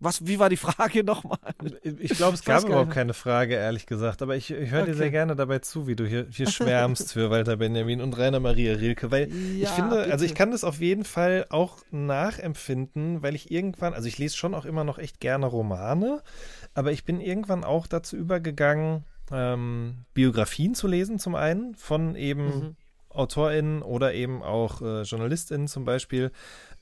Was, wie war die Frage nochmal? Ich glaube, es Ich gab überhaupt keine Frage, ehrlich gesagt. Aber ich, ich höre dir Okay. sehr gerne dabei zu, wie du hier, hier schwärmst für Walter Benjamin und Rainer Maria Rilke. Weil ich Ja, finde, also ich bitte. kann das auf jeden Fall auch nachempfinden, weil ich irgendwann, also ich lese schon auch immer noch echt gerne Romane, aber ich bin irgendwann auch dazu übergegangen, ähm, Biografien zu lesen, zum einen, von eben Mhm. AutorInnen oder eben auch äh, JournalistInnen zum Beispiel.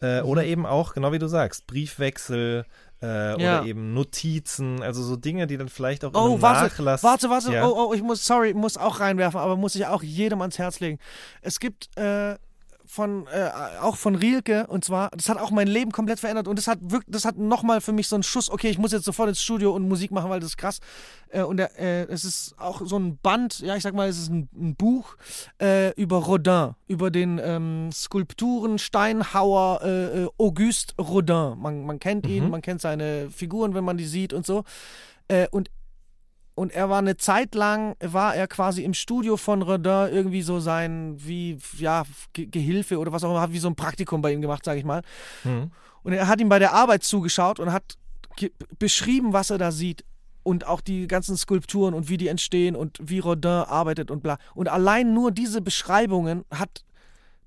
Äh, Mhm. Oder eben auch, genau wie du sagst, Briefwechsel äh, Ja. oder eben Notizen, also so Dinge, die dann vielleicht auch Oh, warte, Nachlass. warte, warte. Ja. Oh, oh, ich muss, sorry, muss auch reinwerfen, aber muss ich auch jedem ans Herz legen. Es gibt äh, von, äh, auch von Rielke, und zwar, das hat auch mein Leben komplett verändert und das hat wirklich, das hat nochmal für mich so einen Schuss, okay, ich muss jetzt sofort ins Studio und Musik machen, weil das ist krass. Äh, und der, äh, es ist auch so ein Band, ja, ich sag mal, es ist ein, ein Buch äh, über Rodin, über den ähm, Skulpturen Steinhauer äh, äh, Auguste Rodin. Man, man kennt ihn, Mhm. man kennt seine Figuren, wenn man die sieht und so. Und und er war eine Zeit lang, war er quasi im Studio von Rodin irgendwie so sein, wie, ja, Ge Gehilfe oder was auch immer, hat wie so ein Praktikum bei ihm gemacht, sage ich mal. Hm. Und er hat ihm bei der Arbeit zugeschaut und hat beschrieben, was er da sieht. Und auch die ganzen Skulpturen und wie die entstehen und wie Rodin arbeitet und bla. Und allein nur diese Beschreibungen hat,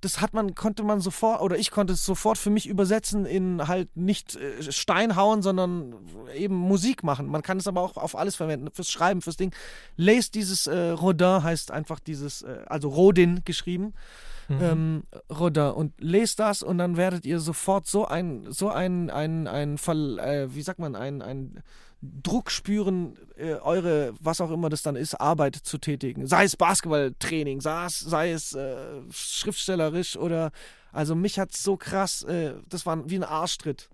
das hat man, konnte man sofort, oder ich konnte es sofort für mich übersetzen in halt nicht äh, Stein hauen, sondern eben Musik machen. Man kann es aber auch auf alles verwenden, fürs Schreiben, fürs Ding. Lest dieses äh, Rodin heißt einfach dieses, äh, also Rodin geschrieben Mhm. ähm, Rodin und lest das und dann werdet ihr sofort so ein, so ein, ein, ein Fall, äh, wie sagt man, ein, ein Druck spüren, äh, eure, was auch immer das dann ist, Arbeit zu tätigen. Sei es Basketballtraining, sei es, sei es äh, schriftstellerisch oder, also mich hat so krass, äh, das war wie ein Arschtritt.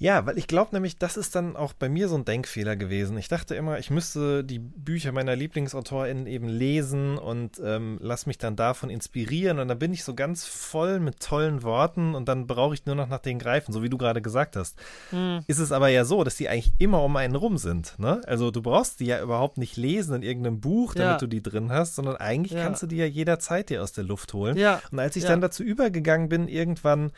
Ja, weil ich glaube nämlich, das ist dann auch bei mir so ein Denkfehler gewesen. Ich dachte immer, ich müsste die Bücher meiner LieblingsautorInnen eben lesen und ähm, lass mich dann davon inspirieren. Und dann bin ich so ganz voll mit tollen Worten und dann brauche ich nur noch nach denen greifen, so wie du gerade gesagt hast. Ist es aber ja so, dass die eigentlich immer um einen rum sind. Ne? Also du brauchst die ja überhaupt nicht lesen in irgendeinem Buch, damit Ja. du die drin hast, sondern eigentlich Ja. kannst du die ja jederzeit dir aus der Luft holen. Ja. Und als ich dann dazu übergegangen bin, irgendwann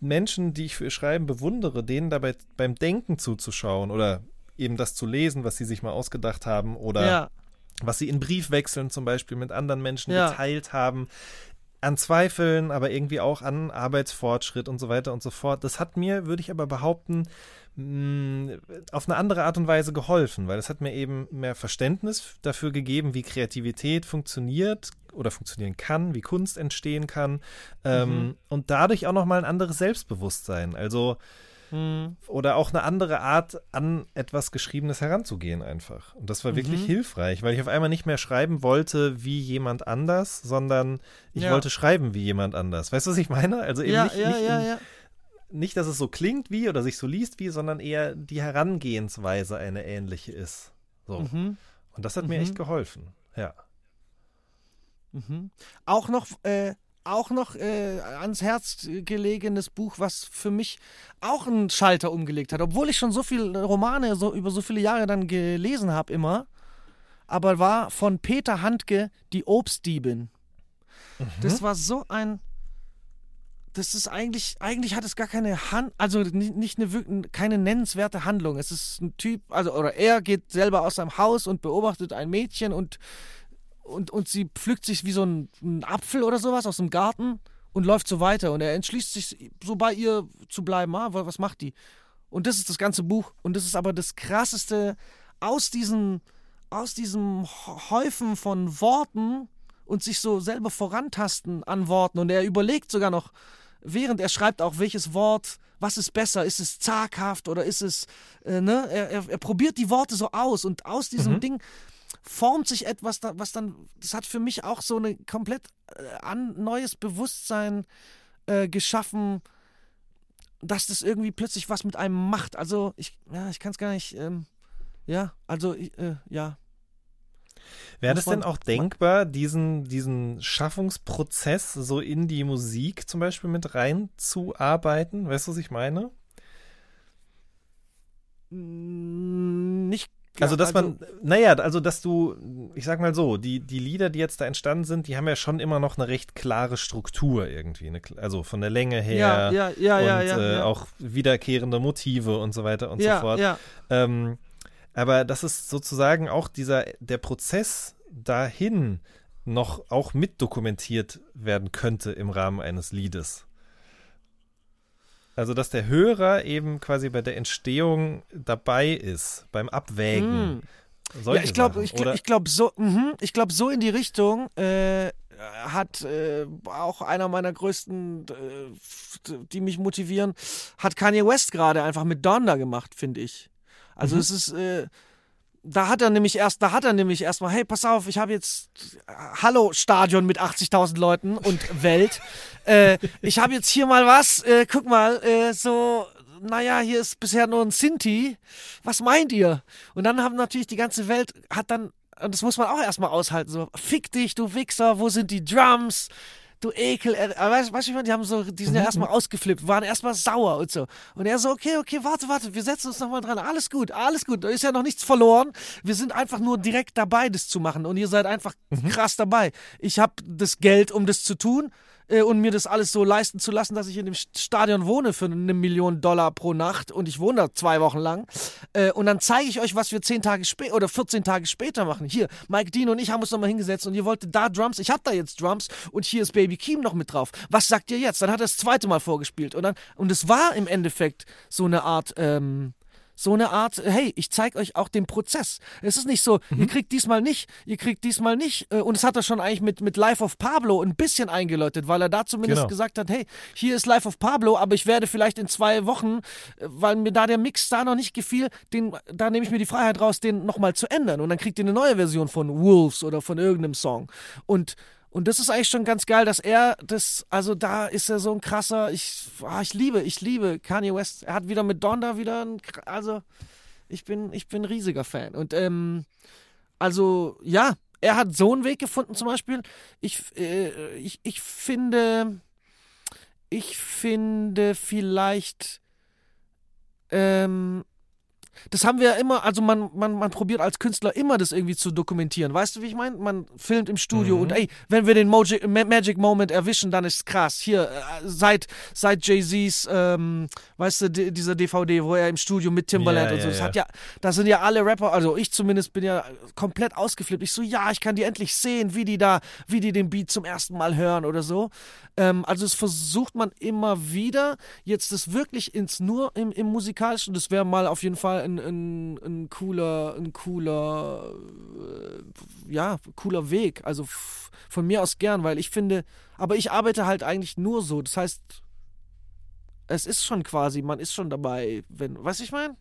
Menschen, die ich für ihr Schreiben bewundere, denen dabei beim Denken zuzuschauen oder eben das zu lesen, was sie sich mal ausgedacht haben oder Ja, was sie in Briefwechseln zum Beispiel mit anderen Menschen Ja. geteilt haben, an Zweifeln, aber irgendwie auch an Arbeitsfortschritt und so weiter und so fort. Das hat mir, würde ich aber behaupten, mh, auf eine andere Art und Weise geholfen, weil es hat mir eben mehr Verständnis dafür gegeben, wie Kreativität funktioniert oder funktionieren kann, wie Kunst entstehen kann ähm, und dadurch auch nochmal ein anderes Selbstbewusstsein. Also hm, oder auch eine andere Art, an etwas Geschriebenes heranzugehen einfach. Und das war wirklich Mhm. hilfreich, weil ich auf einmal nicht mehr schreiben wollte wie jemand anders, sondern ich Ja. wollte schreiben wie jemand anders. Weißt du, was ich meine? Also eben ja, nicht, ja, nicht, in, nicht, dass es so klingt wie oder sich so liest wie, sondern eher die Herangehensweise eine ähnliche ist. So. Mhm. Und das hat mir Mhm. echt geholfen. Ja. Mhm. Auch noch, äh, auch noch äh, ans Herz gelegenes Buch, was für mich auch einen Schalter umgelegt hat. Obwohl ich schon so viele Romane so über so viele Jahre dann gelesen habe immer. Aber war von Peter Handke Die Obstdiebin. Das war so ein. Das ist eigentlich, eigentlich hat es gar keine Hand, also nicht, nicht eine keine nennenswerte Handlung. Es ist ein Typ, also oder er geht selber aus seinem Haus und beobachtet ein Mädchen und und, und sie pflückt sich wie so ein, ein Apfel oder sowas aus dem Garten und läuft so weiter. Und er entschließt sich, so bei ihr zu bleiben. Ah, wa- was macht die? Und das ist das ganze Buch. Und das ist aber das Krasseste aus diesem, aus diesem Häufen von Worten und sich so selber vorantasten an Worten. Und er überlegt sogar noch, während er schreibt, auch welches Wort, was ist besser? Ist es zaghaft oder ist es, äh, ne? Er, er, er probiert die Worte so aus und aus diesem Ding formt sich etwas, was dann, das hat für mich auch so ein komplett äh, an, neues Bewusstsein äh, geschaffen, dass das irgendwie plötzlich was mit einem macht. Also ich, ja, ich kann es gar nicht, ähm, ja, also äh, ja. Wäre das denn auch denkbar, diesen, diesen Schaffungsprozess so in die Musik zum Beispiel mit reinzuarbeiten? Weißt du, was ich meine? Nicht Also, dass man, naja, also, dass du, ich sag mal so, die, die Lieder, die jetzt da entstanden sind, die haben ja schon immer noch eine recht klare Struktur irgendwie. Eine, also von der Länge her Ja, ja, ja, und äh, auch wiederkehrende Motive und so weiter und so fort. Ähm, aber das ist sozusagen auch dieser, der Prozess dahin noch auch mitdokumentiert werden könnte im Rahmen eines Liedes. Also, dass der Hörer eben quasi bei der Entstehung dabei ist, beim Abwägen. Hm. Ja, ich glaube, ich, ich glaube so, ich glaube so in die Richtung äh, hat äh, auch einer meiner größten, äh, die mich motivieren, hat Kanye West gerade einfach mit Donda gemacht, finde ich. Also Mhm. es ist, äh, da hat er nämlich erst, da hat er nämlich erstmal, hey, pass auf, ich habe jetzt Hallo Stadion mit 80.000 Leuten und Welt. äh, ich habe jetzt hier mal was, äh, guck mal, äh, so, naja, hier ist bisher nur ein Sinti. Was meint ihr? Und dann haben natürlich die ganze Welt, hat dann, und das muss man auch erstmal aushalten, so, fick dich, du Wichser, wo sind die Drums? Du Ekel, äh, weißt weißt du, die haben so, die sind ja erstmal ausgeflippt, waren erstmal sauer und so. Und er so, okay, okay, warte, warte, wir setzen uns nochmal dran. Alles gut, alles gut, da ist ja noch nichts verloren. Wir sind einfach nur direkt dabei, das zu machen. Und ihr seid einfach krass dabei. Ich habe das Geld, um das zu tun äh, und mir das alles so leisten zu lassen, dass ich in dem St- Stadion wohne für eine Million Dollar pro Nacht und ich wohne da zwei Wochen lang. Äh, und dann zeige ich euch, was wir zehn Tage später oder 14 Tage später machen. Hier, Mike Dean und ich haben uns nochmal hingesetzt und ihr wolltet da Drums. Ich hab da jetzt Drums und hier ist Baby Keem noch mit drauf. Was sagt ihr jetzt? Dann hat er das zweite Mal vorgespielt und dann und es war im Endeffekt so eine Art ähm, so eine Art, hey, ich zeige euch auch den Prozess. Es ist nicht so, ihr kriegt diesmal nicht, ihr kriegt diesmal nicht. äh, Und es hat er schon eigentlich mit, mit Life of Pablo ein bisschen eingeläutet, weil er da zumindest Genau. gesagt hat, hey, hier ist Life of Pablo, aber ich werde vielleicht in zwei Wochen, äh, weil mir da der Mix da noch nicht gefiel, den, da nehme ich mir die Freiheit raus, den nochmal zu ändern. Und dann kriegt ihr eine neue Version von Wolves oder von irgendeinem Song. Und und das ist eigentlich schon ganz geil, dass er das, also da ist er so ein krasser, ich, ah, ich liebe, ich liebe Kanye West. Er hat wieder mit Donda wieder ein, also ich bin, ich bin ein riesiger Fan. Und ähm, also ja, er hat so einen Weg gefunden zum Beispiel. Ich, äh, ich, ich finde, ich finde vielleicht, ähm, das haben wir ja immer, also man, man, man probiert als Künstler immer das irgendwie zu dokumentieren. Weißt du, wie ich meine? Man filmt im Studio Mhm. und ey, wenn wir den Moji Ma Magic Moment erwischen, dann ist krass. Hier, äh, seit, seit Jay-Z's, ähm, weißt du, di- dieser DVD, wo er im Studio mit Timbaland Ja, und so, ja, das ja. hat ja, da sind ja alle Rapper, also ich zumindest bin ja komplett ausgeflippt. Ich so, ja, ich kann die endlich sehen, wie die da, wie die den Beat zum ersten Mal hören oder so. Ähm, also es versucht man immer wieder, jetzt das wirklich ins nur im, im musikalischen, das wäre mal auf jeden Fall ein, ein, ein cooler, ein cooler, äh, ja, cooler Weg. Also von mir aus gern, weil ich finde, aber ich arbeite halt eigentlich nur so. Das heißt, es ist schon quasi, man ist schon dabei, wenn, weißt du, ich meine?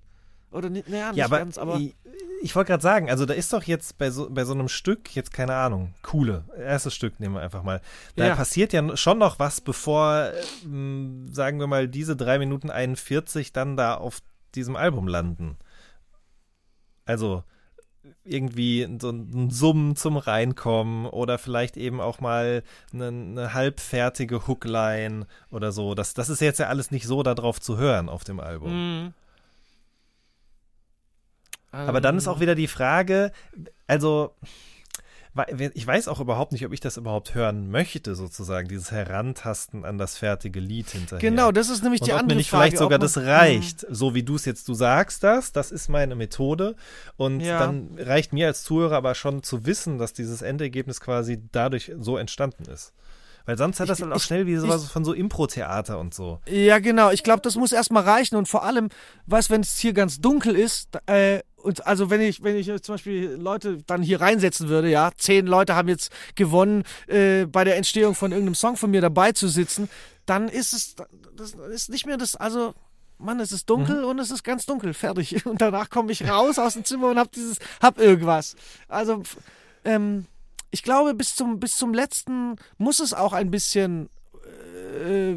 Oder nicht, naja, nicht Ja, aber, ganz, aber. ich, ich wollte gerade sagen, also da ist doch jetzt bei so, bei so einem Stück, jetzt keine Ahnung, coole, erstes Stück nehmen wir einfach mal. Da Ja. passiert ja schon noch was, bevor, ähm, sagen wir mal, diese 3 Minuten 41 dann da auf diesem Album landen. Also irgendwie so ein Summen zum Reinkommen oder vielleicht eben auch mal eine, eine halbfertige Hookline oder so. Das, das ist jetzt ja alles nicht so darauf zu hören auf dem Album. Mhm. Aber dann ist auch Ähm, wieder die Frage, also ich weiß auch überhaupt nicht, ob ich das überhaupt hören möchte, sozusagen, dieses Herantasten an das fertige Lied hinterher. Genau, das ist nämlich Und die ob andere mir nicht Frage. vielleicht sogar das reicht, so wie du es jetzt, du sagst das, das ist meine Methode und Ja. dann reicht mir als Zuhörer aber schon zu wissen, dass dieses Endergebnis quasi dadurch so entstanden ist. Weil sonst hat Ich- das dann auch ich- schnell wie ich- sowas von so Impro-Theater und so. Ja, genau. Ich glaube, das muss erstmal reichen und vor allem, weißt wenn es hier ganz dunkel ist, äh, und also wenn ich, wenn ich zum Beispiel Leute dann hier reinsetzen würde, ja, zehn Leute haben jetzt gewonnen, äh, bei der Entstehung von irgendeinem Song von mir dabei zu sitzen, dann ist es, das ist nicht mehr das, also, Mann, es ist dunkel und es ist ganz dunkel, fertig. Und danach komme ich raus aus dem Zimmer und hab dieses, hab irgendwas. Also, ähm, ich glaube, bis zum, bis zum letzten muss es auch ein bisschen, äh,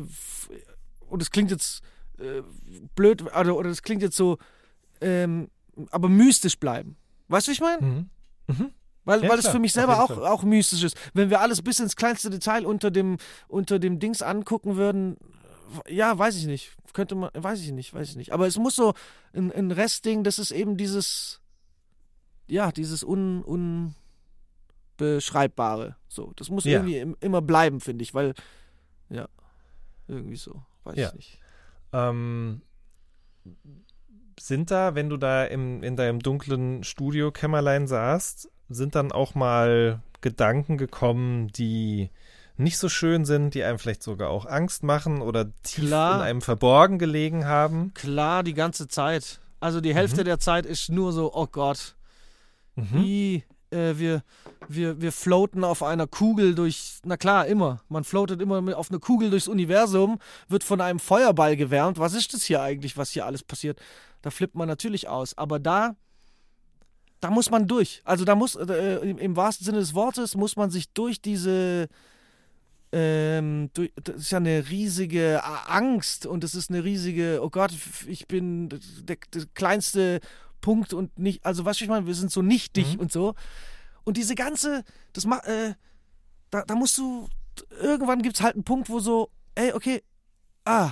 und es klingt jetzt äh, blöd, also, oder es klingt jetzt so, ähm, aber mystisch bleiben. Weißt du, wie ich meine? Mhm. Weil, Ja, weil es für mich selber auch, auch mystisch ist. Wenn wir alles bis ins kleinste Detail unter dem, unter dem Dings angucken würden, ja, weiß ich nicht. Könnte man, weiß ich nicht, weiß ich nicht. Aber es muss so ein, ein Restding, das ist eben dieses, ja, dieses un, unbeschreibbare. So, das muss Ja. irgendwie im, immer bleiben, finde ich, weil, ja, irgendwie so, weiß Ja. ich nicht. Ähm, sind da, wenn du da im, in deinem dunklen Studiokämmerlein saßt, sind dann auch mal Gedanken gekommen, die nicht so schön sind, die einem vielleicht sogar auch Angst machen oder tief Klar. in einem verborgen gelegen haben? Klar, die ganze Zeit. Also die Hälfte Mhm. der Zeit ist nur so, oh Gott, Mhm. wie äh, wir, wir, wir floaten auf einer Kugel durch, na klar, immer. Man floatet immer auf einer Kugel durchs Universum, wird von einem Feuerball gewärmt. Was ist das hier eigentlich, was hier alles passiert? Da flippt man natürlich aus. Aber da, da muss man durch. Also da muss, äh, im, im wahrsten Sinne des Wortes, muss man sich durch diese, ähm, das ist ja eine riesige Angst und es ist eine riesige, oh Gott, ich bin der, der kleinste Punkt und nicht, also was ich meine, wir sind so nichtig Mhm. und so. Und diese ganze, das macht, äh, da, da musst du, irgendwann gibt es halt einen Punkt, wo so, ey, okay, ah,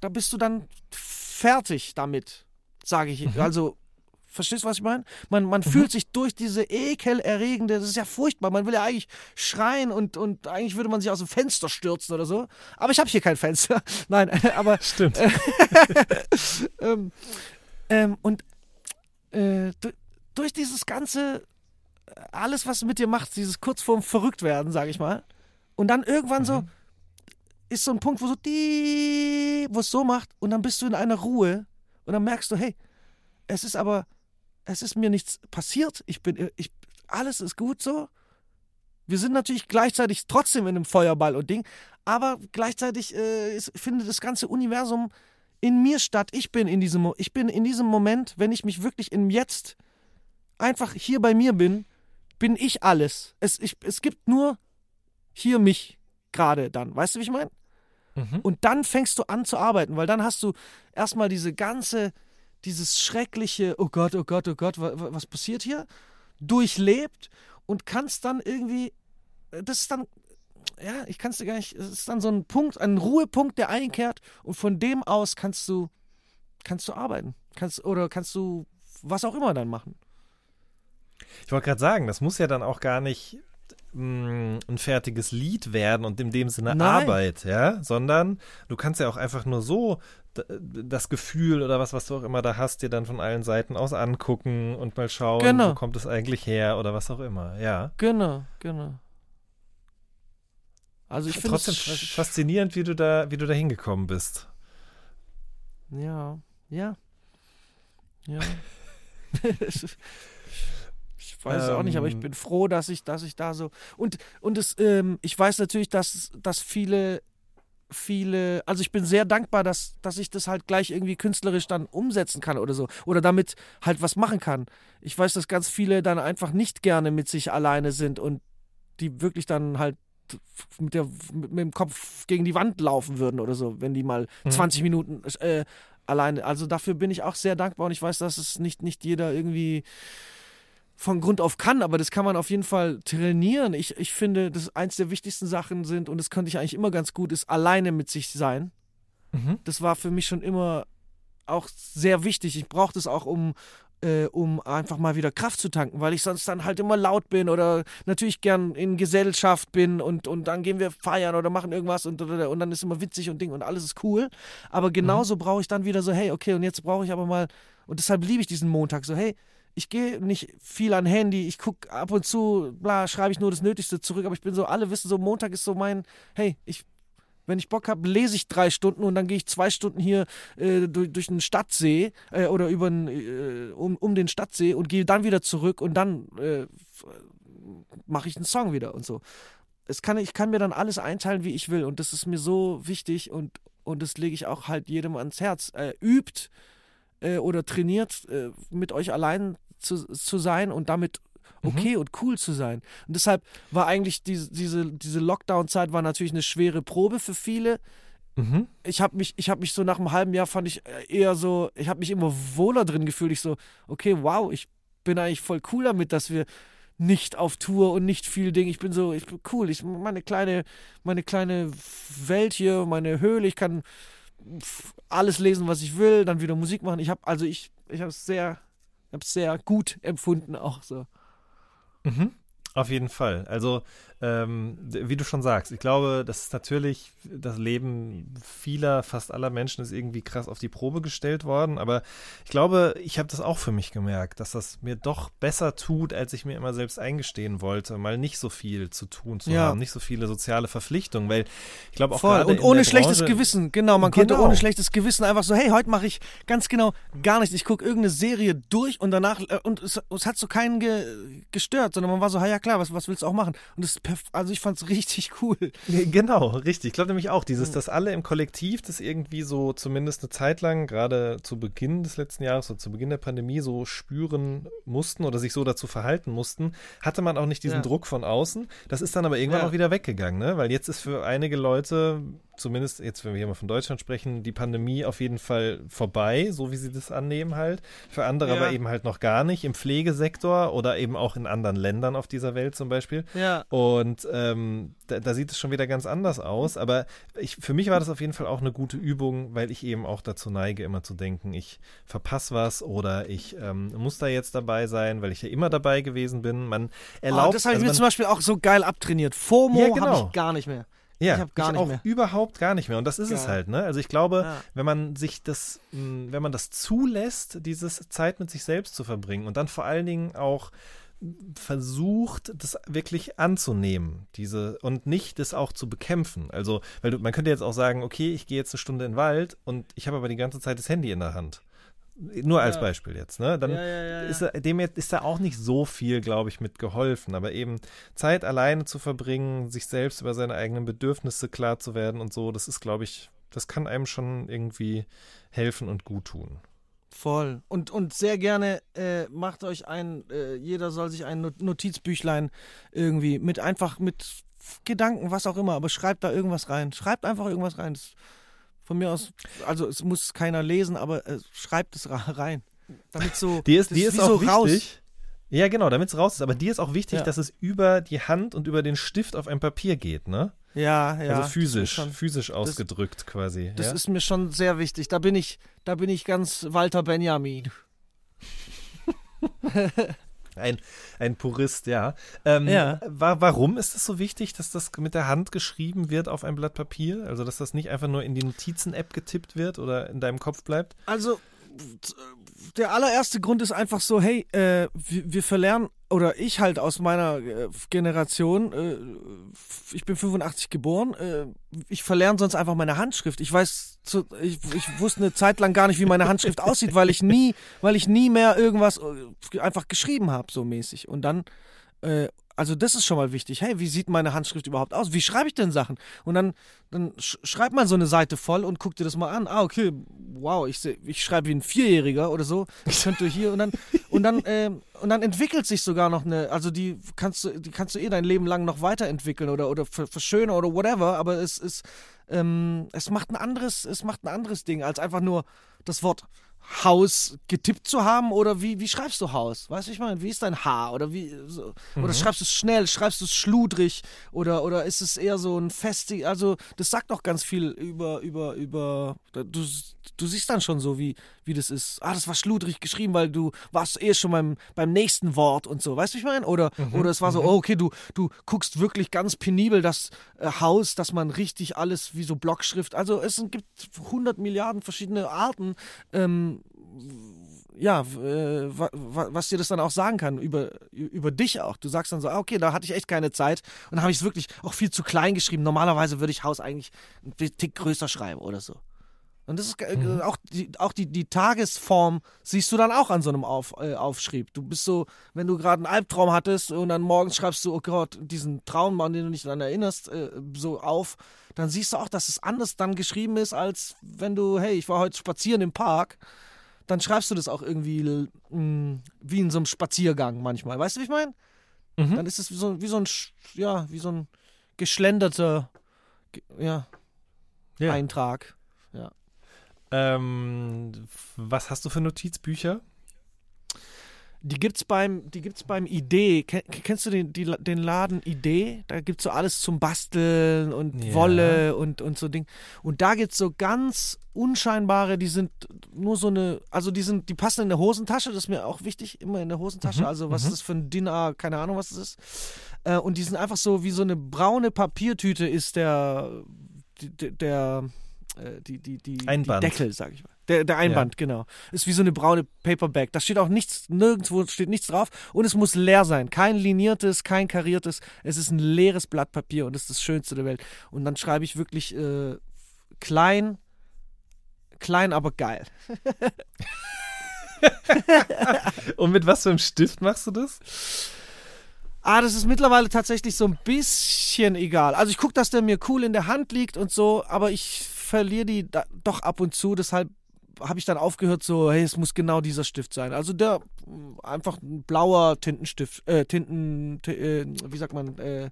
da bist du dann fertig damit, sage ich. Mhm. Also, verstehst du, was ich meine? Man, man fühlt sich durch diese ekelerregende, das ist ja furchtbar, man will ja eigentlich schreien und, und eigentlich würde man sich aus dem Fenster stürzen oder so. Aber ich habe hier kein Fenster. Nein, aber Stimmt. ähm, ähm, und äh, du, durch dieses ganze, äh, alles, was es mit dir macht, dieses kurz vorm Verrücktwerden, sage ich mal, und dann irgendwann so, ist so ein Punkt, wo so die, wo es so macht, und dann bist du in einer Ruhe, und dann merkst du, hey, es ist aber, es ist mir nichts passiert, ich bin, ich, alles ist gut so. Wir sind natürlich gleichzeitig trotzdem in einem Feuerball und Ding, aber gleichzeitig äh, ist, findet das ganze Universum in mir statt. Ich bin in diesem, ich bin in diesem Moment, wenn ich mich wirklich im Jetzt einfach hier bei mir bin, bin ich alles. Es, ich, es gibt nur hier mich gerade dann. Weißt du, wie ich meine? Mhm. Und dann fängst du an zu arbeiten, weil dann hast du erstmal diese ganze, dieses schreckliche, oh Gott, oh Gott, oh Gott, wa- wa- was passiert hier? Durchlebt und kannst dann irgendwie, das ist dann, ja, ich kann es dir gar nicht, es ist dann so ein Punkt, ein Ruhepunkt, der einkehrt und von dem aus kannst du, kannst du arbeiten. Kannst, oder kannst du was auch immer dann machen. Ich wollte gerade sagen, das muss ja dann auch gar nicht mh, ein fertiges Lied werden und in dem Sinne Nein. Arbeit, ja, sondern du kannst ja auch einfach nur so das Gefühl oder was, was du auch immer da hast, dir dann von allen Seiten aus angucken und mal schauen, Genau. wo kommt es eigentlich her oder was auch immer, ja. Genau, genau. Also ich finde Trotzdem faszinierend, wie du da, wie du da hingekommen bist. Ja, ja. Ja. ich weiß es auch nicht, aber ich Ähm. bin froh, dass ich, dass ich da so. Und, und es, ähm, ich weiß natürlich, dass, dass viele, viele, also ich bin sehr dankbar, dass, dass ich das halt gleich irgendwie künstlerisch dann umsetzen kann oder so. Oder damit halt was machen kann. Ich weiß, dass ganz viele dann einfach nicht gerne mit sich alleine sind und die wirklich dann halt mit, der, mit, mit dem Kopf gegen die Wand laufen würden oder so, wenn die mal Mhm. 20 Minuten äh, alleine. Also dafür bin ich auch sehr dankbar und ich weiß, dass es nicht, nicht jeder irgendwie von Grund auf kann, aber das kann man auf jeden Fall trainieren. Ich, ich finde, dass eins der wichtigsten Sachen sind, und das könnte ich eigentlich immer ganz gut, ist alleine mit sich sein. Mhm. Das war für mich schon immer auch sehr wichtig. Ich brauche das auch, um, äh, um einfach mal wieder Kraft zu tanken, weil ich sonst dann halt immer laut bin oder natürlich gern in Gesellschaft bin und, und dann gehen wir feiern oder machen irgendwas und, und dann ist immer witzig und Ding und alles ist cool. Aber genauso brauche ich dann wieder so, hey, okay, und jetzt brauche ich aber mal, und deshalb liebe ich diesen Montag so, hey, ich gehe nicht viel an Handy, ich gucke ab und zu, bla, schreibe ich nur das Nötigste zurück, aber ich bin so, alle wissen so, Montag ist so mein, hey, ich wenn ich Bock habe, lese ich drei Stunden und dann gehe ich zwei Stunden hier äh, durch, durch den Stadtsee äh, oder über äh, um, um den Stadtsee und gehe dann wieder zurück und dann äh, mache ich einen Song wieder und so. Es kann, ich kann mir dann alles einteilen, wie ich will und das ist mir so wichtig und, und das lege ich auch halt jedem ans Herz. Äh, übt äh, oder trainiert, mit euch allein zu, zu sein und damit okay und cool zu sein. Und deshalb war eigentlich diese, diese, diese Lockdown-Zeit war natürlich eine schwere Probe für viele. Mhm. Ich habe mich, ich habe mich so nach einem halben Jahr fand ich äh, eher so, ich habe mich immer wohler drin gefühlt. Ich so, okay, wow, ich bin eigentlich voll cool damit, dass wir nicht auf Tour und nicht viel Ding. Ich bin so, ich bin cool. Ich meine kleine, meine kleine Welt hier, meine Höhle. Ich kann alles lesen, was ich will, dann wieder Musik machen. Ich habe, also ich, ich habe es sehr, habe es sehr gut empfunden auch so. Mhm. Auf jeden Fall. Also, ähm, wie du schon sagst, ich glaube, das ist natürlich, das Leben vieler, fast aller Menschen ist irgendwie krass auf die Probe gestellt worden. Aber ich glaube, ich habe das auch für mich gemerkt, dass das mir doch besser tut, als ich mir immer selbst eingestehen wollte, mal nicht so viel zu tun zu Ja. haben, nicht so viele soziale Verpflichtungen, weil ich glaube auch Voll. Und ohne schlechtes Branche, Gewissen, genau. Man konnte Genau. ohne schlechtes Gewissen einfach so, hey, heute mache ich ganz genau gar nichts. Ich gucke irgendeine Serie durch und danach, äh, und es, es hat so keinen ge, gestört, sondern man war so, ja klar, was, was willst du auch machen? Und das, also ich fand es richtig cool. Genau, richtig. Ich glaube nämlich auch, dieses, Mhm. dass alle im Kollektiv das irgendwie so zumindest eine Zeit lang, gerade zu Beginn des letzten Jahres oder zu Beginn der Pandemie so spüren mussten oder sich so dazu verhalten mussten, hatte man auch nicht diesen Ja. Druck von außen. Das ist dann aber irgendwann Ja. auch wieder weggegangen, ne? Weil jetzt ist für einige Leute, zumindest jetzt, wenn wir hier mal von Deutschland sprechen, die Pandemie auf jeden Fall vorbei, so wie sie das annehmen halt. Für andere Ja. aber eben halt noch gar nicht, im Pflegesektor oder eben auch in anderen Ländern auf dieser Welt zum Beispiel. Ja. Und ähm, da, da sieht es schon wieder ganz anders aus. Aber ich, für mich war das auf jeden Fall auch eine gute Übung, weil ich eben auch dazu neige, immer zu denken, ich verpasse was oder ich ähm, muss da jetzt dabei sein, weil ich ja immer dabei gewesen bin. Man erlaubt. oh, das habe ich also mir zum Beispiel auch so geil abtrainiert. FOMO Ja, habe genau. ich gar nicht mehr. Ja, ich hab gar nicht auch mehr. überhaupt gar nicht mehr. Und das ist es Geil. halt, ne? Also ich glaube, Ja. wenn man sich das, mh, wenn man das zulässt, dieses Zeit mit sich selbst zu verbringen und dann vor allen Dingen auch versucht, das wirklich anzunehmen, diese und nicht das auch zu bekämpfen. Also, weil du, man könnte jetzt auch sagen, okay, ich gehe jetzt eine Stunde in den Wald und ich habe aber die ganze Zeit das Handy in der Hand. Nur als Ja. Beispiel jetzt, ne? Dann Ja, ist er, dem jetzt ist da auch nicht so viel, glaube ich, mit geholfen. Aber eben Zeit alleine zu verbringen, sich selbst über seine eigenen Bedürfnisse klar zu werden und so, das ist, glaube ich, das kann einem schon irgendwie helfen und gut tun. Voll. Und, und sehr gerne äh, macht euch ein, äh, jeder soll sich ein Not- Notizbüchlein irgendwie mit einfach mit Gedanken, was auch immer, aber schreibt da irgendwas rein. Schreibt einfach irgendwas rein. Das, von mir aus, also es muss keiner lesen, aber äh, schreibt es rein. Damit so. Die ist, das die ist wie auch so wichtig. raus. Ja, genau, damit es raus ist. Aber dir ist auch wichtig, Ja. dass es über die Hand und über den Stift auf ein Papier geht, ne? Ja, ja. also das physisch, ist schon- physisch ausgedrückt quasi. Das ja? ist mir schon sehr wichtig. Da bin ich, da bin ich ganz Walter Benjamin. Ein, ein Purist, ja. Ähm, Ja. wa warum ist es so wichtig, dass das mit der Hand geschrieben wird auf ein Blatt Papier? Also, dass das nicht einfach nur in die Notizen-App getippt wird oder in deinem Kopf bleibt? Also, der allererste Grund ist einfach so, hey, äh, wir, wir verlernen, oder ich halt aus meiner äh, Generation, äh, ich bin 85 geboren, äh, ich verlerne sonst einfach meine Handschrift. Ich weiß, zu, ich, ich wusste eine Zeit lang gar nicht, wie meine Handschrift aussieht, weil ich nie, weil ich nie mehr irgendwas äh, einfach geschrieben habe, so mäßig. Und dann, äh, also das ist schon mal wichtig. Hey, wie sieht meine Handschrift überhaupt aus? Wie schreibe ich denn Sachen? Und dann, dann sch schreibt man so eine Seite voll und guckt dir das mal an. Ah, okay, wow, ich, ich schreibe wie ein Vierjähriger oder so. Ich könnte hier und dann und dann ähm, und dann entwickelt sich sogar noch eine. Also die kannst du, die kannst du eh dein Leben lang noch weiterentwickeln oder oder ver- verschönern oder whatever. Aber es ist ähm, es macht ein anderes, es macht ein anderes Ding als einfach nur das Wort Haus getippt zu haben oder wie, wie schreibst du Haus? Weißt du, ich meine, wie ist dein Haar oder wie so, oder schreibst du es schnell, schreibst du es schludrig oder oder ist es eher so ein festig, also das sagt doch ganz viel über über über du du siehst dann schon so wie wie das ist. Ah, das war schludrig geschrieben, weil du warst eh schon beim beim nächsten Wort und so. Weißt du, ich meine? Oder oder es war so, oh, okay, du du guckst wirklich ganz penibel das äh, Haus, dass man richtig alles wie so Blockschrift. Also es gibt 100 Milliarden verschiedene Arten ähm, ja, äh, wa, wa, was dir das dann auch sagen kann über, über dich auch. Du sagst dann so, ah, okay, da hatte ich echt keine Zeit und habe ich es wirklich auch viel zu klein geschrieben. Normalerweise würde ich Haus eigentlich ein Tick größer schreiben oder so. Und das ist äh, auch, die, auch die, die Tagesform siehst du dann auch an so einem Auf, äh, Aufschrieb. Du bist so, wenn du gerade einen Albtraum hattest und dann morgens schreibst du, oh Gott, diesen Traum, an den du dich dann erinnerst, äh, so auf, dann siehst du auch, dass es anders dann geschrieben ist, als wenn du, hey, ich war heute spazieren im Park dann schreibst du das auch irgendwie mh, wie in so einem Spaziergang manchmal. Weißt du, wie ich meine? Mhm. Dann ist es wie so, wie so ein, ja, wie so ein geschlenderter ge- ja, Ja. Eintrag. Ähm, was hast du für Notizbücher? Die gibt's beim, die gibt's beim Idee. Ken, kennst du den, die, den Laden Idee? Da gibt's so alles zum Basteln und Ja. Wolle und, und so Ding. Und da gibt's so ganz unscheinbare, die sind nur so eine, also die sind, die passen in der Hosentasche, das ist mir auch wichtig, immer in der Hosentasche. Mhm, Also was ist das für ein Dinner, keine Ahnung, was das ist. Äh, und die sind einfach so wie so eine braune Papiertüte ist der, der, der äh, die, die, die, die Einband. Deckel, sag ich mal. Der, der Einband, genau. Ist wie so eine braune Paperback. Da steht auch nichts, nirgendwo steht nichts drauf. Und es muss leer sein. Kein liniertes, kein kariertes. Es ist ein leeres Blatt Papier und das ist das Schönste der Welt. Und dann schreibe ich wirklich äh, klein, klein, aber geil. Und mit was für einem Stift machst du das? Ah, das ist mittlerweile tatsächlich so ein bisschen egal. Also ich gucke, dass der mir cool in der Hand liegt und so, aber ich verliere die doch ab und zu. Deshalb habe ich dann aufgehört, so, hey, es muss genau dieser Stift sein. Also der einfach ein blauer Tintenstift, äh, Tinten, äh, wie sagt man, äh,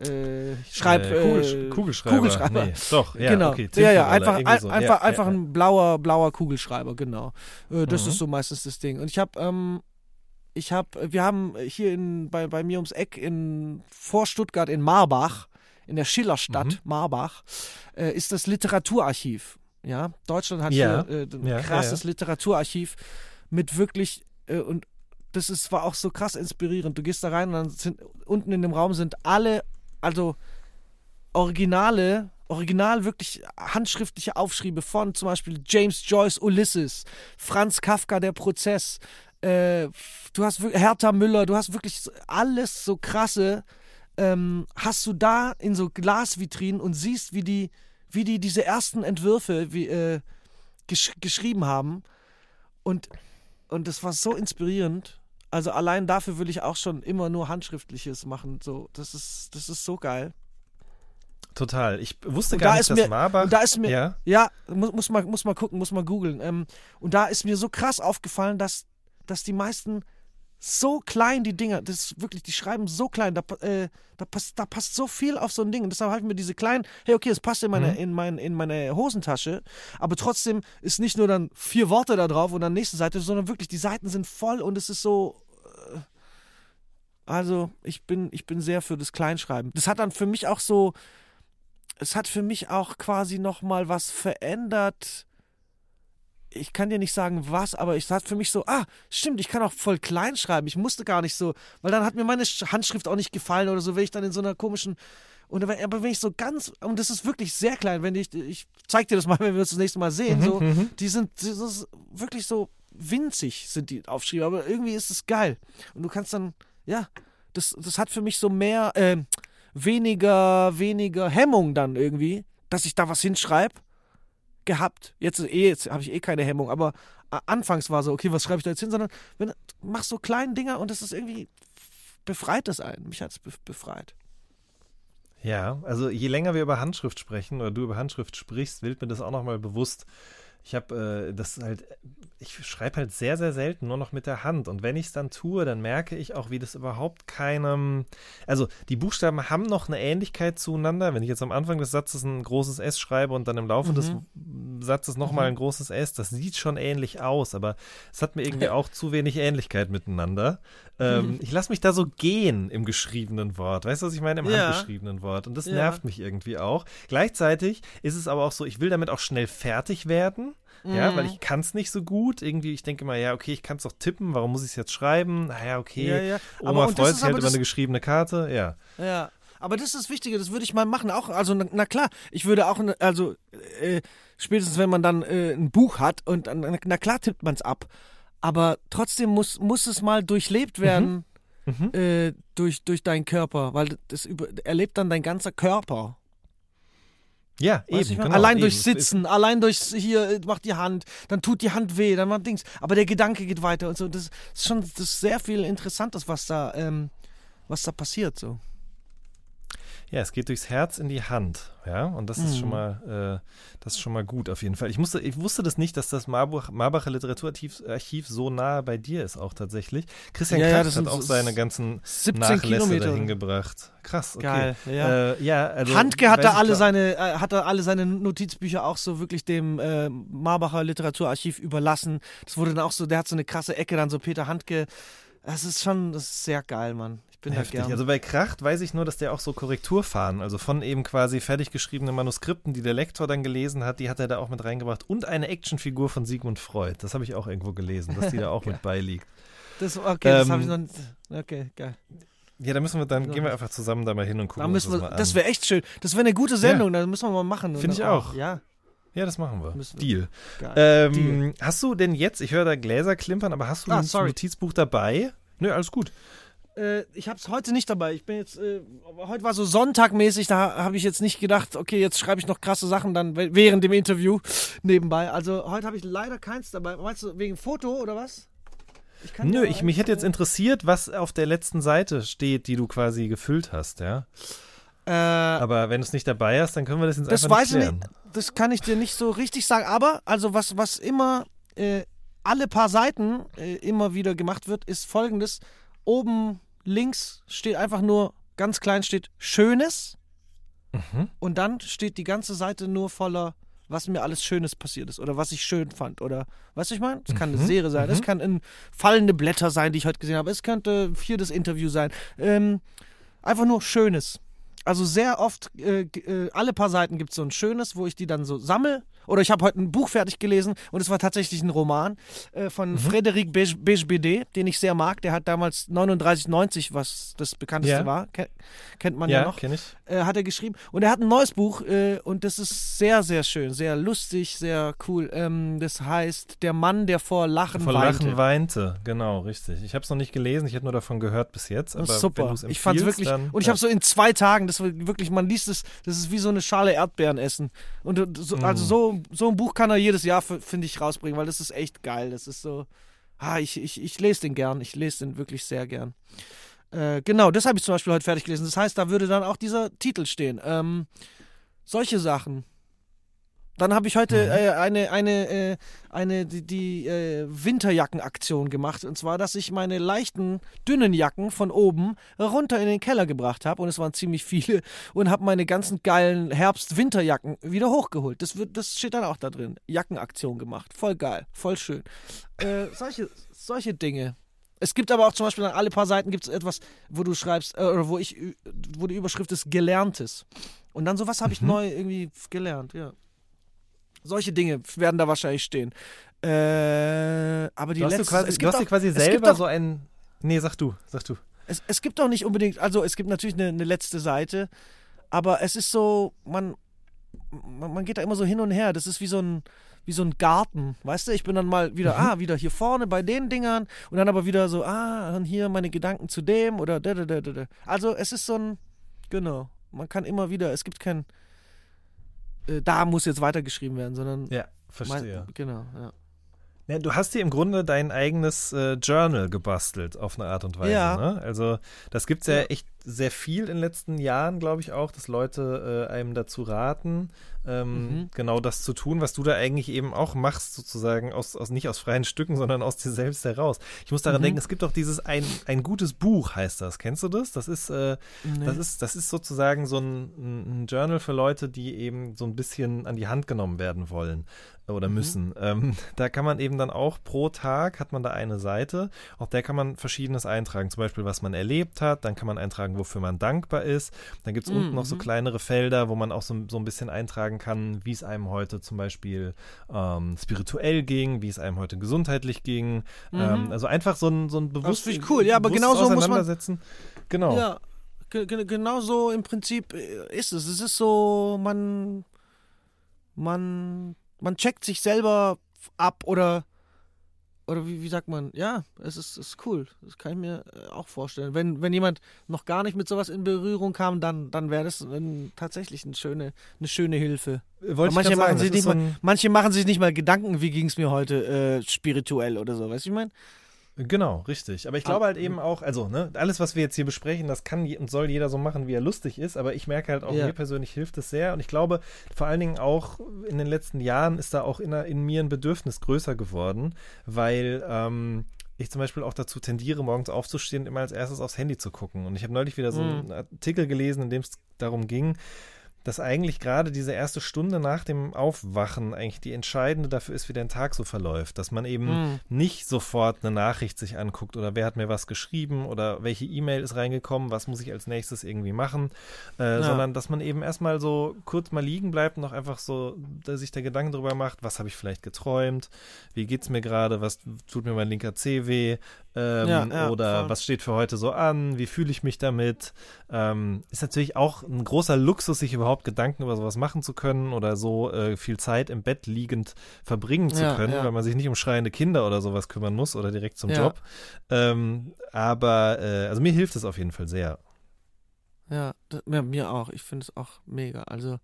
äh, Schreib, Äh, Kugelsch äh, Kugelschreiber. Kugelschreiber. Nee, doch, ja, genau. okay. ja, ja, einfach, ein, so. einfach, ja, einfach ja, ein blauer, blauer Kugelschreiber, genau. Äh, das Mhm. ist so meistens das Ding. Und ich habe, ähm, ich habe, wir haben hier in, bei, bei mir ums Eck in vor Stuttgart in Marbach, in der Schillerstadt Mhm. Marbach, äh, ist das Literaturarchiv. Ja, Deutschland hat Ja. hier äh, ein Ja, ja, krasses Literaturarchiv mit wirklich äh, und das ist war auch so krass inspirierend. Du gehst da rein und dann sind unten in dem Raum sind alle, also Originale, original wirklich handschriftliche Aufschriebe von zum Beispiel James Joyce Ulysses, Franz Kafka Der Prozess, äh, du hast Hertha Müller, du hast wirklich alles so krasse, ähm, hast du da in so Glasvitrinen und siehst, wie die, wie die diese ersten Entwürfe wie, äh, gesch geschrieben haben und und das war so inspirierend. Also allein dafür will ich auch schon immer nur handschriftliches machen. So, das ist das ist so geil. Total. Ich wusste Und gar da nicht, ist dass mir- Marbach. Da ist mir, ja. ja, muss, muss, mal, muss mal gucken, muss mal googeln. Ähm, und da ist mir so krass aufgefallen, dass, dass die meisten so klein die Dinger, das ist wirklich, die schreiben so klein, da, äh, da, passt, da passt so viel auf so ein Ding. Und deshalb habe ich mir diese kleinen, hey, okay, es passt in meine, Mhm. in, mein, in meine Hosentasche, aber trotzdem ist nicht nur dann vier Worte da drauf und dann nächste Seite, sondern wirklich, die Seiten sind voll und es ist so. Äh, also, ich bin, ich bin sehr für das Kleinschreiben. Das hat dann für mich auch so, es hat für mich auch quasi nochmal was verändert. Ich kann dir nicht sagen, was, aber es hat für mich so, ah, stimmt, ich kann auch voll klein schreiben. Ich musste gar nicht so, weil dann hat mir meine Sch- Handschrift auch nicht gefallen oder so, wenn ich dann in so einer komischen. Und wenn, aber wenn ich so ganz, und das ist wirklich sehr klein, wenn ich, ich zeig dir das mal, wenn wir uns das nächste Mal sehen, so, die sind, das ist wirklich so winzig sind die Aufschriebe, aber irgendwie ist es geil. Und du kannst dann, ja, das, das hat für mich so mehr, ähm, weniger, weniger Hemmung dann irgendwie, dass ich da was hinschreibe, gehabt. Jetzt eh, jetzt habe ich eh keine Hemmung, aber a- anfangs war so, okay, was schreibe ich da jetzt hin, sondern wenn, du machst so kleine Dinger und das ist irgendwie, befreit das einen. Mich hat es be befreit. Ja, also je länger wir über Handschrift sprechen oder du über Handschrift sprichst, wird mir das auch nochmal bewusst. Ich habe äh, das halt, ich schreibe halt sehr, sehr selten nur noch mit der Hand. Und wenn ich es dann tue, dann merke ich auch, wie das überhaupt keinem. Also die Buchstaben haben noch eine Ähnlichkeit zueinander. Wenn ich jetzt am Anfang des Satzes ein großes S schreibe und dann im Laufe des Satzes nochmal ein großes S, das sieht schon ähnlich aus, aber es hat mir irgendwie auch zu wenig Ähnlichkeit miteinander. Ähm, ich lasse mich da so gehen im geschriebenen Wort. Weißt du, was ich meine? Im Ja. handgeschriebenen Wort. Und das Ja. nervt mich irgendwie auch. Gleichzeitig ist es aber auch so, ich will damit auch schnell fertig werden. Ja, Mhm. weil ich kann es nicht so gut. Irgendwie, ich denke mal, ja, okay, ich kann es doch tippen, warum muss ich es jetzt schreiben? Naja, okay. Ja, ja. Oma Aber- freut sich halt über eine geschriebene Karte, ja. Ja. Aber das ist das Wichtige, das würde ich mal machen. Auch, also, na, na klar, ich würde auch, ne- also, äh, spätestens wenn man dann äh, ein Buch hat und dann- na klar tippt man es ab. Aber trotzdem muss, muss es mal durchlebt werden Mhm. äh, durch, durch deinen Körper, weil das über, erlebt dann dein ganzer Körper. Ja, Weißt eben. Genau, allein eben. durch Sitzen, allein durchs hier äh, macht die Hand, dann tut die Hand weh, dann macht Dings. Aber der Gedanke geht weiter und so. Das ist schon das ist sehr viel Interessantes, was da, ähm, was da passiert. So. Ja, es geht durchs Herz in die Hand, ja, und das ist schon Mhm. mal, äh, das ist schon mal gut auf jeden Fall. Ich musste, ich wusste das nicht, dass das Marbuch, Marbacher Literaturarchiv Archiv so nah bei dir ist auch tatsächlich. Christian Ja, ja, Kracht das hat auch seine ganzen 17 Nachlässe Kilometer. dahin gebracht. Krass, okay. Geil, ja. Äh, ja, also, Handke hat da alle klar- seine, äh, hat da alle seine Notizbücher auch so wirklich dem äh, Marbacher Literaturarchiv überlassen. Das wurde dann auch so, der hat so eine krasse Ecke, dann so Peter Handke. Das ist schon, das ist sehr geil, Mann. Bin Heftig. da gern. Also bei Kracht weiß ich nur, dass der auch so Korrekturfahren, also von eben quasi fertig geschriebenen Manuskripten, die der Lektor dann gelesen hat, die hat er da auch mit reingebracht und eine Actionfigur von Sigmund Freud. Das habe ich auch irgendwo gelesen, dass die da auch mit beiliegt. das, okay, das Ähm, habe ich noch nicht. Okay, geil. Ja, da müssen wir dann, Ja. gehen wir einfach zusammen da mal hin und gucken Da müssen das wir, an. das wäre echt schön. Das wäre eine gute Sendung, da müssen wir mal machen. Finde ich auch. Ja, ja, das machen wir. Wir. Deal. Ähm, hast du denn jetzt, ich höre da Gläser klimpern, aber hast du Ah, ein sorry. Notizbuch dabei? Nö, alles gut. Äh, ich habe es heute nicht dabei. Ich bin jetzt, äh, heute war so Sonntagmäßig, da habe ich jetzt nicht gedacht, okay, jetzt schreibe ich noch krasse Sachen dann während dem Interview nebenbei. Also heute habe ich leider keins dabei. Meinst du wegen Foto oder was? Ich Nö, ich, mich hätte jetzt interessiert, was auf der letzten Seite steht, die du quasi gefüllt hast, ja. äh, Aber wenn du es nicht dabei hast, dann können wir das jetzt Das einfach weiß nicht ich klären. nicht. Das kann ich dir nicht so richtig sagen. Aber, also was, was immer äh, alle paar Seiten äh, immer wieder gemacht wird, ist folgendes. Oben links steht einfach nur, ganz klein steht Schönes. Mhm. Und dann steht die ganze Seite nur voller, was mir alles Schönes passiert ist oder was ich schön fand. Oder, weißt du, ich meine? Es kann eine Mhm, Serie sein, es kann fallende Blätter sein, die ich heute gesehen habe. Es könnte ein viertes Interview sein. Ähm, einfach nur Schönes. Also sehr oft, äh, äh, alle paar Seiten gibt es so ein Schönes, wo ich die dann so sammle. Oder ich habe heute ein Buch fertig gelesen und es war tatsächlich ein Roman äh, von Frédéric Bege- Beigbeder, den ich sehr mag. Der hat damals 3990, was das bekannteste Ja. war, ke kennt man ja, Ja, noch kenne ich. äh, hat er geschrieben. Und er hat ein neues Buch äh, und das ist sehr, sehr schön, sehr lustig, sehr cool. Ähm, das heißt Der Mann, der vor Lachen Vor weinte. Lachen weinte, genau, richtig. Ich habe es noch nicht gelesen, ich habe nur davon gehört bis jetzt. Aber super. Ich fand's empfiehlst, wirklich. Dann, und ich ja. habe so in zwei Tagen, das war wirklich, man liest es, das ist wie so eine Schale Erdbeeren essen. Und so, also so, so ein Buch kann er jedes Jahr, finde ich, rausbringen, weil das ist echt geil. Das ist so. Ah, ich, ich, ich lese den gern. Ich lese den wirklich sehr gern. Äh, genau, das habe ich zum Beispiel heute fertig gelesen. Das heißt, da würde dann auch dieser Titel stehen. Ähm, solche Sachen. Dann habe ich heute Mhm. äh, eine, eine, äh, eine, die, die äh, Winterjackenaktion gemacht. Und zwar, dass ich meine leichten, dünnen Jacken von oben runter in den Keller gebracht habe. Und es waren ziemlich viele. Und habe meine ganzen geilen Herbst-Winterjacken wieder hochgeholt. Das, wird, das steht dann auch da drin. Jackenaktion gemacht. Voll geil. Voll schön. Äh, solche, solche Dinge. Es gibt aber auch zum Beispiel an alle paar Seiten gibt es etwas, wo du schreibst, äh, oder wo ich, ü- wo die Überschrift ist Gelerntes. Und dann so, was habe ich Mhm. neu irgendwie gelernt, ja. Solche Dinge werden da wahrscheinlich stehen. Äh, aber die Du hast, du letzte, quasi, es du gibt hast auch, dir quasi selber auch, so ein. Nee, sag du, sag du. es, es gibt auch nicht unbedingt, also es gibt natürlich eine, eine letzte Seite, aber es ist so, man, man, man geht da immer so hin und her. Das ist wie so ein, wie so ein Garten, weißt du? Ich bin dann mal wieder, Mhm. ah, wieder hier vorne bei den Dingern und dann aber wieder so, ah, dann hier meine Gedanken zu dem oder da, da, da, da. Also es ist so ein, genau, man kann immer wieder, es gibt kein, äh, da muss jetzt weitergeschrieben werden, sondern, Ja, mein, verstehe. genau, ja. Ja, du hast dir im Grunde dein eigenes äh, Journal gebastelt, auf eine Art und Weise. Ja. Ne? Also, das gibt es ja. Ja. echt sehr viel in den letzten Jahren, glaube ich auch, dass Leute äh, einem dazu raten, ähm, Mhm. genau das zu tun, was du da eigentlich eben auch machst, sozusagen, aus, aus nicht aus freien Stücken, sondern aus dir selbst heraus. Ich muss daran Mhm. denken, es gibt doch dieses ein, ein gutes Buch, heißt das. Kennst du das? Das ist, äh, Nee. das ist, das ist sozusagen so ein, ein Journal für Leute, die eben so ein bisschen an die Hand genommen werden wollen oder Mhm. müssen. Ähm, da kann man eben dann auch pro Tag hat man da eine Seite, auf der kann man verschiedenes eintragen, zum Beispiel was man erlebt hat, dann kann man eintragen, wofür man dankbar ist. Dann gibt es unten noch so Mhm. kleinere Felder, wo man auch so, so ein bisschen eintragen kann, wie es einem heute zum Beispiel ähm, spirituell ging, wie es einem heute gesundheitlich ging. Ähm, also einfach so ein, so ein bewusst, finde ich cool. Ja, aber genau so muss man- auseinandersetzen. Genau. Ja, ge ge genau so im Prinzip äh, ist es. Es ist so, man, man, man checkt sich selber ab oder, oder wie, wie sagt man? Ja, es ist, ist cool. Das kann ich mir äh, auch vorstellen. Wenn, wenn jemand noch gar nicht mit sowas in Berührung kam, dann, dann wäre das ein, tatsächlich eine schöne, eine schöne Hilfe. Wollte manche, machen sagen, sich das nicht ist so mal, ein, manche machen sich nicht mal Gedanken, wie ging es mir heute äh, spirituell oder so. Weißt du, ich meine? Genau, richtig. Aber ich glaube halt eben auch, also, ne, alles, was wir jetzt hier besprechen, das kann und soll jeder so machen, wie er lustig ist. Aber ich merke halt auch, Ja. mir persönlich hilft es sehr. Und ich glaube, vor allen Dingen auch in den letzten Jahren ist da auch in, in mir ein Bedürfnis größer geworden, weil ähm, ich zum Beispiel auch dazu tendiere, morgens aufzustehen und immer als erstes aufs Handy zu gucken. Und ich habe neulich wieder so Mhm. einen Artikel gelesen, in dem es darum ging, dass eigentlich gerade diese erste Stunde nach dem Aufwachen eigentlich die entscheidende dafür ist, wie dein Tag so verläuft. Dass man eben Mhm. nicht sofort eine Nachricht sich anguckt oder wer hat mir was geschrieben oder welche E-Mail ist reingekommen, was muss ich als nächstes irgendwie machen, äh, Ja. sondern dass man eben erstmal so kurz mal liegen bleibt und noch einfach so sich der Gedanken darüber macht, was habe ich vielleicht geträumt, wie geht's mir gerade, was tut mir mein linker Zeh weh ähm, Ja, ja, oder voll. was steht für heute so an, wie fühle ich mich damit. Ähm, ist natürlich auch ein großer Luxus, sich überhaupt Gedanken über sowas machen zu können oder so äh, viel Zeit im Bett liegend verbringen zu Ja, können, weil man sich nicht um schreiende Kinder oder sowas kümmern muss oder direkt zum. Job. Ähm, aber äh, also mir hilft es auf jeden Fall sehr. Ja, das, ja mir auch. Ich finde es auch mega. Also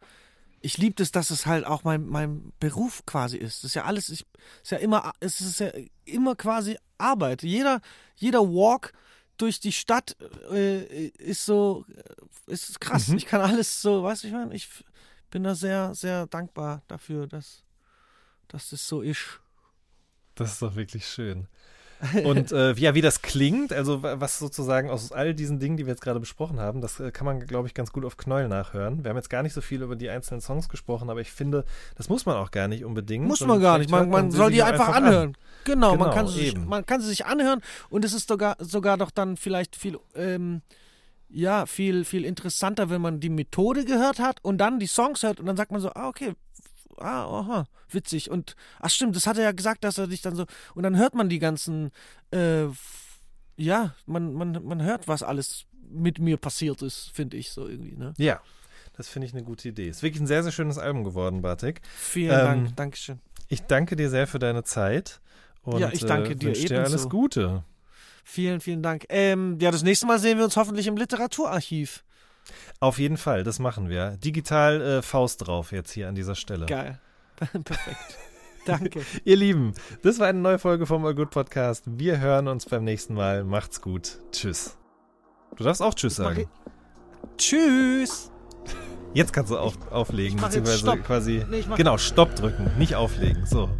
ich liebe es, dass es halt auch mein, mein Beruf quasi ist. Das ist ja alles, ich, ist ja immer, es ist ja immer quasi Arbeit. Jeder, jeder Walk durch die Stadt äh, ist so, ist krass. Mhm. Ich kann alles so, weißt du, ich meine, ich bin da sehr, sehr dankbar dafür, dass, dass das so ist. Das ist doch wirklich schön. Und äh, ja, wie das klingt, also wa- was sozusagen aus all diesen Dingen, die wir jetzt gerade besprochen haben, das äh, kann man, glaube ich, ganz gut auf Knäuel nachhören. Wir haben jetzt gar nicht so viel über die einzelnen Songs gesprochen, aber ich finde, das muss man auch gar nicht unbedingt. Muss man gar nicht. Man, man soll die auch einfach, an. anhören. Genau, Genau, man, kann sie sich, man kann sie sich anhören und es ist sogar, sogar doch dann vielleicht viel, ähm, ja, viel, viel interessanter, wenn man die Methode gehört hat und dann die Songs hört und dann sagt man so, ah, okay, ah, aha, witzig. Und, ach stimmt, das hat er ja gesagt, dass er dich dann so, und dann hört man die ganzen, äh, ja, man, man, man hört, was alles mit mir passiert ist, finde ich so irgendwie, ne? Ja, das finde ich eine gute Idee. Ist wirklich ein sehr, sehr schönes Album geworden, Bartik. Vielen Ähm, Dank, Dankeschön. Ich danke dir sehr für deine Zeit. Und, Ja, ich danke äh, dir wünsche dir alles Gute. Vielen, vielen Dank. Ähm, ja, das nächste Mal sehen wir uns hoffentlich im Literaturarchiv. Auf jeden Fall, das machen wir. Digital äh, Faust drauf jetzt hier an dieser Stelle. Geil. Perfekt. Danke. Ihr Lieben, das war eine neue Folge vom All Good Podcast. Wir hören uns beim nächsten Mal. Macht's gut. Tschüss. Du darfst auch Tschüss sagen. Tschüss. Jetzt kannst du auch auflegen, beziehungsweise quasi. Nee, genau, Stopp drücken, nicht auflegen. So,